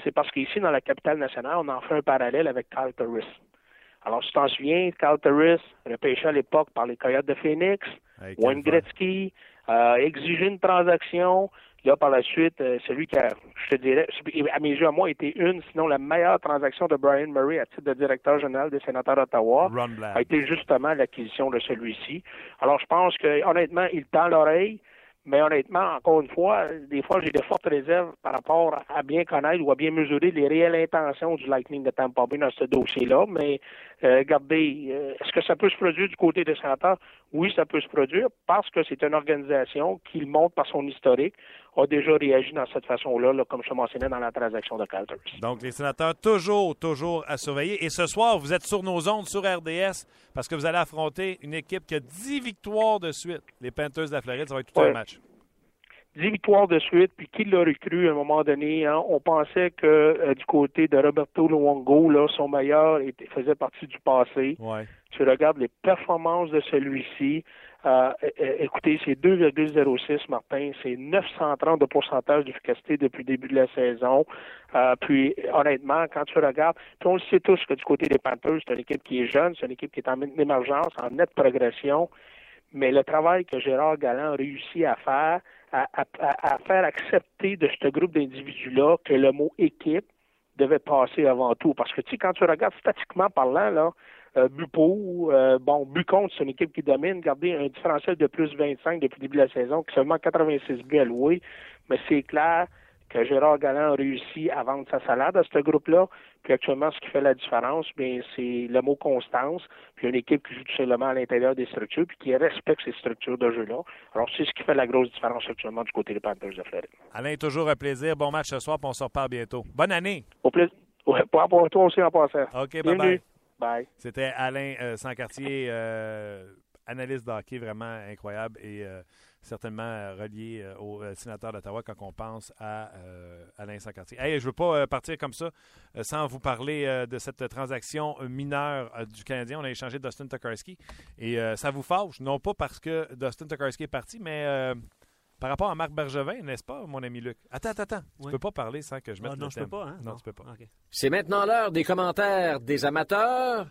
C'est parce qu'ici, dans la capitale nationale, on en fait un parallèle avec Carl Turris. Alors, si tu t'en souviens, Carl Turris, repêché à l'époque par les Coyotes de Phoenix, Wayne Gretzky, a exigé une transaction. Là, par la suite, euh, celui qui a, je te dirais, à mes yeux, à moi, été une, sinon la meilleure transaction de Brian Murray à titre de directeur général des sénateurs d'Ottawa, a été justement l'acquisition de celui-ci. Alors, je pense que, honnêtement, il tend l'oreille. Mais honnêtement, encore une fois, des fois, j'ai de fortes réserves par rapport à bien connaître ou à bien mesurer les réelles intentions du Lightning de Tampa Bay dans ce dossier-là. Mais euh, regardez, euh, est-ce que ça peut se produire du côté des sénateurs? Oui, ça peut se produire parce que c'est une organisation qui, le montre par son historique, a déjà réagi dans cette façon-là, comme je mentionnais dans la transaction de Calters. Donc, les sénateurs, toujours, toujours à surveiller. Et ce soir, vous êtes sur nos ondes, sur RDS, parce que vous allez affronter une équipe qui a 10 victoires de suite. Les Panthers de la Floride, ça va être tout un match. 10 victoires de suite, puis qui l'aurait cru à un moment donné? Hein? On pensait que euh, du côté de Roberto Luongo, là, son meilleur était, faisait partie du passé. Ouais. Tu regardes les performances de celui-ci. Euh, écoutez, c'est 2,06, Martin. C'est 930 de pourcentage d'efficacité depuis le début de la saison. Euh, puis, honnêtement, quand tu regardes, puis on le sait tous que du côté des Panthers, c'est une équipe qui est jeune, c'est une équipe qui est en émergence, en nette progression. Mais le travail que Gérard Galland a réussi à faire, à, faire accepter de ce groupe d'individus-là que le mot équipe devait passer avant tout. Parce que, tu sais, quand tu regardes statiquement parlant, là, euh, Bupo, euh, bon, Bucon, c'est une équipe qui domine. Regardez, un différentiel de plus 25 depuis le début de la saison, qui seulement 86 buts alloués. Mais c'est clair que Gérard Galland a réussi à vendre sa salade à ce groupe-là. Puis actuellement, ce qui fait la différence, bien, c'est le mot constance, puis une équipe qui joue tout simplement à l'intérieur des structures, puis qui respecte ces structures de jeu-là. Alors, c'est ce qui fait la grosse différence actuellement du côté des Panthers de Floride. Alain, toujours un plaisir. Bon match ce soir, puis on se reparle bientôt. Bonne année. Au plaisir. Ouais, pour toi aussi en passant. OK, bye-bye. Bye. C'était Alain euh, Sancartier, euh, analyste d'hockey vraiment incroyable et euh, certainement euh, relié euh, au euh, sénateur d'Ottawa quand on pense à Alain Sancartier. Hey, je ne veux pas partir comme ça sans vous parler de cette transaction mineure du Canadien. On a échangé Dustin Tokarski et ça vous fâche, non pas parce que Dustin Tokarski est parti, mais par rapport à Marc Bergevin, n'est-ce pas, mon ami Luc? Attends, attends, attends. Tu ne peux pas parler sans que je mette ah, non, le je Peux pas, hein? Non, tu peux pas. C'est maintenant l'heure des commentaires des amateurs.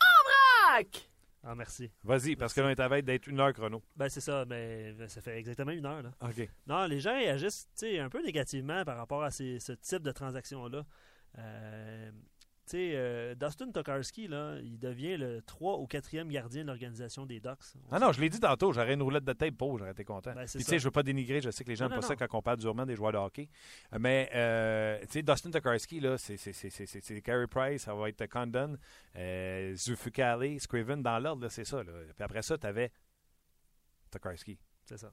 En vrac! Ah, merci. Vas-y, parce que là, on est à d'être une heure chrono. Ben, c'est ça, mais ça fait exactement une heure. Là. OK. Non, les gens réagissent tu sais, un peu négativement par rapport à ces- ce type de transaction-là. Euh, tu sais, euh, Dustin Tokarski, là, il devient le 3 ou 4e gardien de l'organisation des Ducks. Ah non, je l'ai dit tantôt, j'aurais une roulette de tape pour, j'aurais été content. Ben, Puis, tu sais, je veux pas dénigrer, je sais que les gens n'aiment pas non, ça quand on parle durement des joueurs de hockey. Mais, euh, tu sais, Dustin Tokarski, là, c'est- c'est- c'est c'est- c'est- c'est Carey Price, ça va être Condon, euh, Zufukale, Scriven, dans l'ordre, là, c'est ça. Là. Puis après ça, tu avais Tokarski. C'est ça.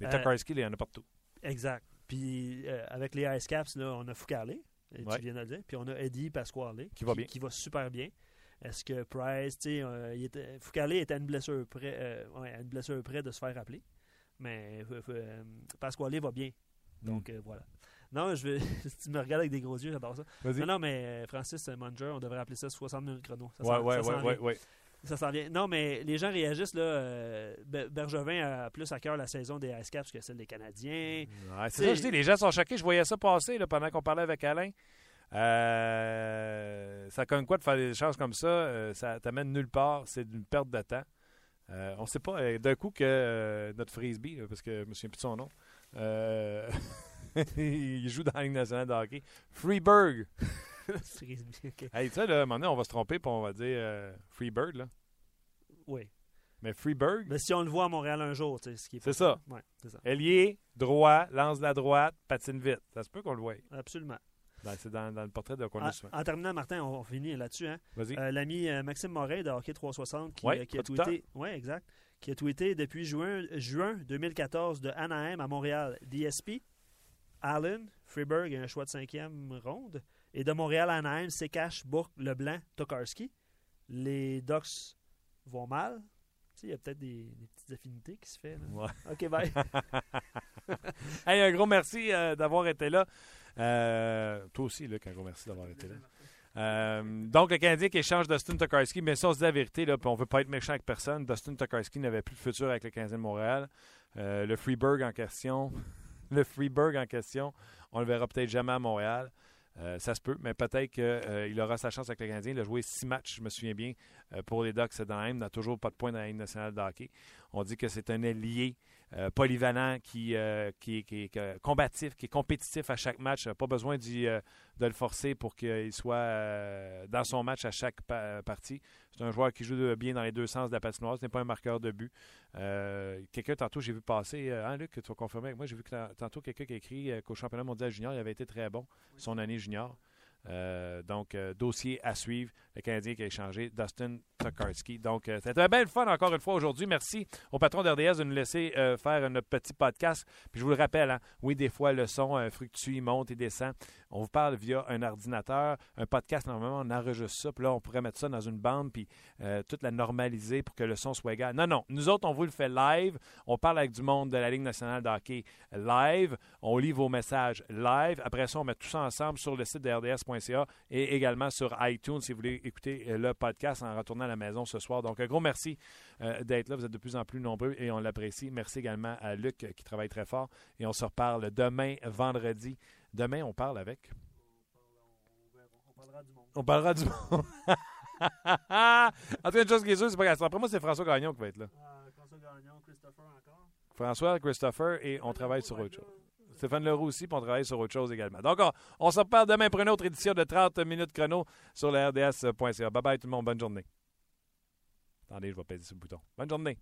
Les Euh, Tokarski, il y en a partout. Exact. Puis euh, avec les Ice Caps, là, on a Foucalé, Ouais. tu viens de le dire. Puis on a Eddie Pasquale, Qui va bien. Qui va super bien. Est-ce que Price, tu sais, euh, il était- Foucalé était à une blessure près, euh, ouais, à une blessure près de se faire rappeler. Mais euh, euh, Pasquale va bien. Donc euh, voilà. Non, je veux. tu me regardes avec des gros yeux, j'adore ça. Non, non, mais Francis Munger, on devrait appeler ça 60 minutes chrono. Ça Ouais, ouais, ouais, ouais, ouais. Ça s'en vient. Non, mais les gens réagissent, là. euh, Be- Bergevin a plus à cœur la saison des Ice Caps que celle des Canadiens. Ouais, c'est ça, je dis, les gens sont choqués. Je voyais ça passer là, pendant qu'on parlait avec Alain. Euh, ça cogne quoi de faire des choses comme ça? Euh, ça t'amène nulle part. C'est une perte de temps. Euh, on ne sait pas. D'un coup que notre frisbee, là, parce que je me souviens plus de son nom, il joue dans la Ligue nationale de hockey. Freeberg. Frisbee, ok. Hey, tu sais, là, à un moment donné, on va se tromper puis on va dire euh, Freebird, là. Oui. Mais Freeberg, Mais si on le voit à Montréal un jour, tu sais, ce qui est C'est ça. Ouais, c'est ça. ailier, droit, lance de la droite, patine vite. Ça se peut qu'on le voie. Absolument. Ben, c'est dans, dans le portrait de qu'on En, terminant, Martin, on, on finit là-dessus. Hein. Vas-y. Euh, L'ami euh, Maxime Morin de Hockey 360 qui, Ouais, euh, qui a tweeté. Oui, exact. Qui a tweeté depuis juin, juin 2014 de Anaheim à Montréal. DSP, Allen, Freeberg et un choix de cinquième ronde. Et de Montréal à Anaheim, Sekash, Bourque, Leblanc, Tokarski. Les Ducks vont mal. Il y a peut-être des, des petites affinités qui se. Ouais. OK, bye. Hey, un gros merci euh, d'avoir été là. Euh, toi aussi, Luc, un gros merci d'avoir été là. Euh, donc, le Canadien qui échange Dustin Tokarski, mais ça, on se dit la vérité, là, on veut pas être méchant avec personne. Dustin Tokarski n'avait plus de futur avec le Canadien de Montréal. Le Freeburg en question, le Freeburg en question, on le verra peut-être jamais à Montréal. Euh, ça se peut, mais peut-être qu'il aura sa chance avec le Canadien. Il a joué six matchs, je me souviens bien, euh, pour les Ducks d'Anaheim. Il n'a toujours pas de points dans la Ligue nationale de hockey. On dit que c'est un ailier euh, polyvalent qui, euh, qui, est- qui est euh, combatif, qui est compétitif à chaque match. Pas besoin de le forcer pour qu'il soit dans son match à chaque pa- partie. C'est un joueur qui joue bien dans les deux sens de la patinoire. Ce n'est pas un marqueur de but. Quelqu'un, tantôt, j'ai vu passer, hein, Luc, tu vas confirmer avec moi, j'ai vu que ta- tantôt quelqu'un qui a écrit qu'au championnat mondial junior, il avait été très bon son année junior. Euh, donc, euh, dossier à suivre. Le Canadien qui a échangé Dustin Tokarski. Donc, euh, c'était un bel fun encore une fois aujourd'hui. Merci au patron d'RDS de nous laisser faire notre petit podcast. Puis je vous le rappelle, hein, oui, des fois, le son fructue, il monte et descend. On vous parle via un ordinateur. Un podcast, normalement, on enregistre ça. Puis là, on pourrait mettre ça dans une bande puis toute la normaliser pour que le son soit égal. Non, non. Nous autres, on vous le fait live. On parle avec du monde de la Ligue nationale de live. On lit vos messages live. Après ça, on met tout ça ensemble sur le site de Et également sur iTunes si vous voulez écouter euh, le podcast en retournant à la maison ce soir. Donc, un gros merci euh, d'être là. Vous êtes de plus en plus nombreux et on l'apprécie. Merci également à Luc euh, qui travaille très fort. Et on se reparle demain, vendredi. Demain, on parle avec? On parlera du monde. en tout cas, une chose qui est sûre, c'est pas grave. Après moi, c'est François Gagnon qui va être là. François, Christopher, et on travaille sur autre chose. Stéphane Leroux aussi, puis on travaille sur autre chose également. Donc, on, se reparle demain pour une autre édition de 30 minutes chrono sur le RDS.ca. Bye bye tout le monde, bonne journée. Attendez, je vais peser le bouton. Bonne journée.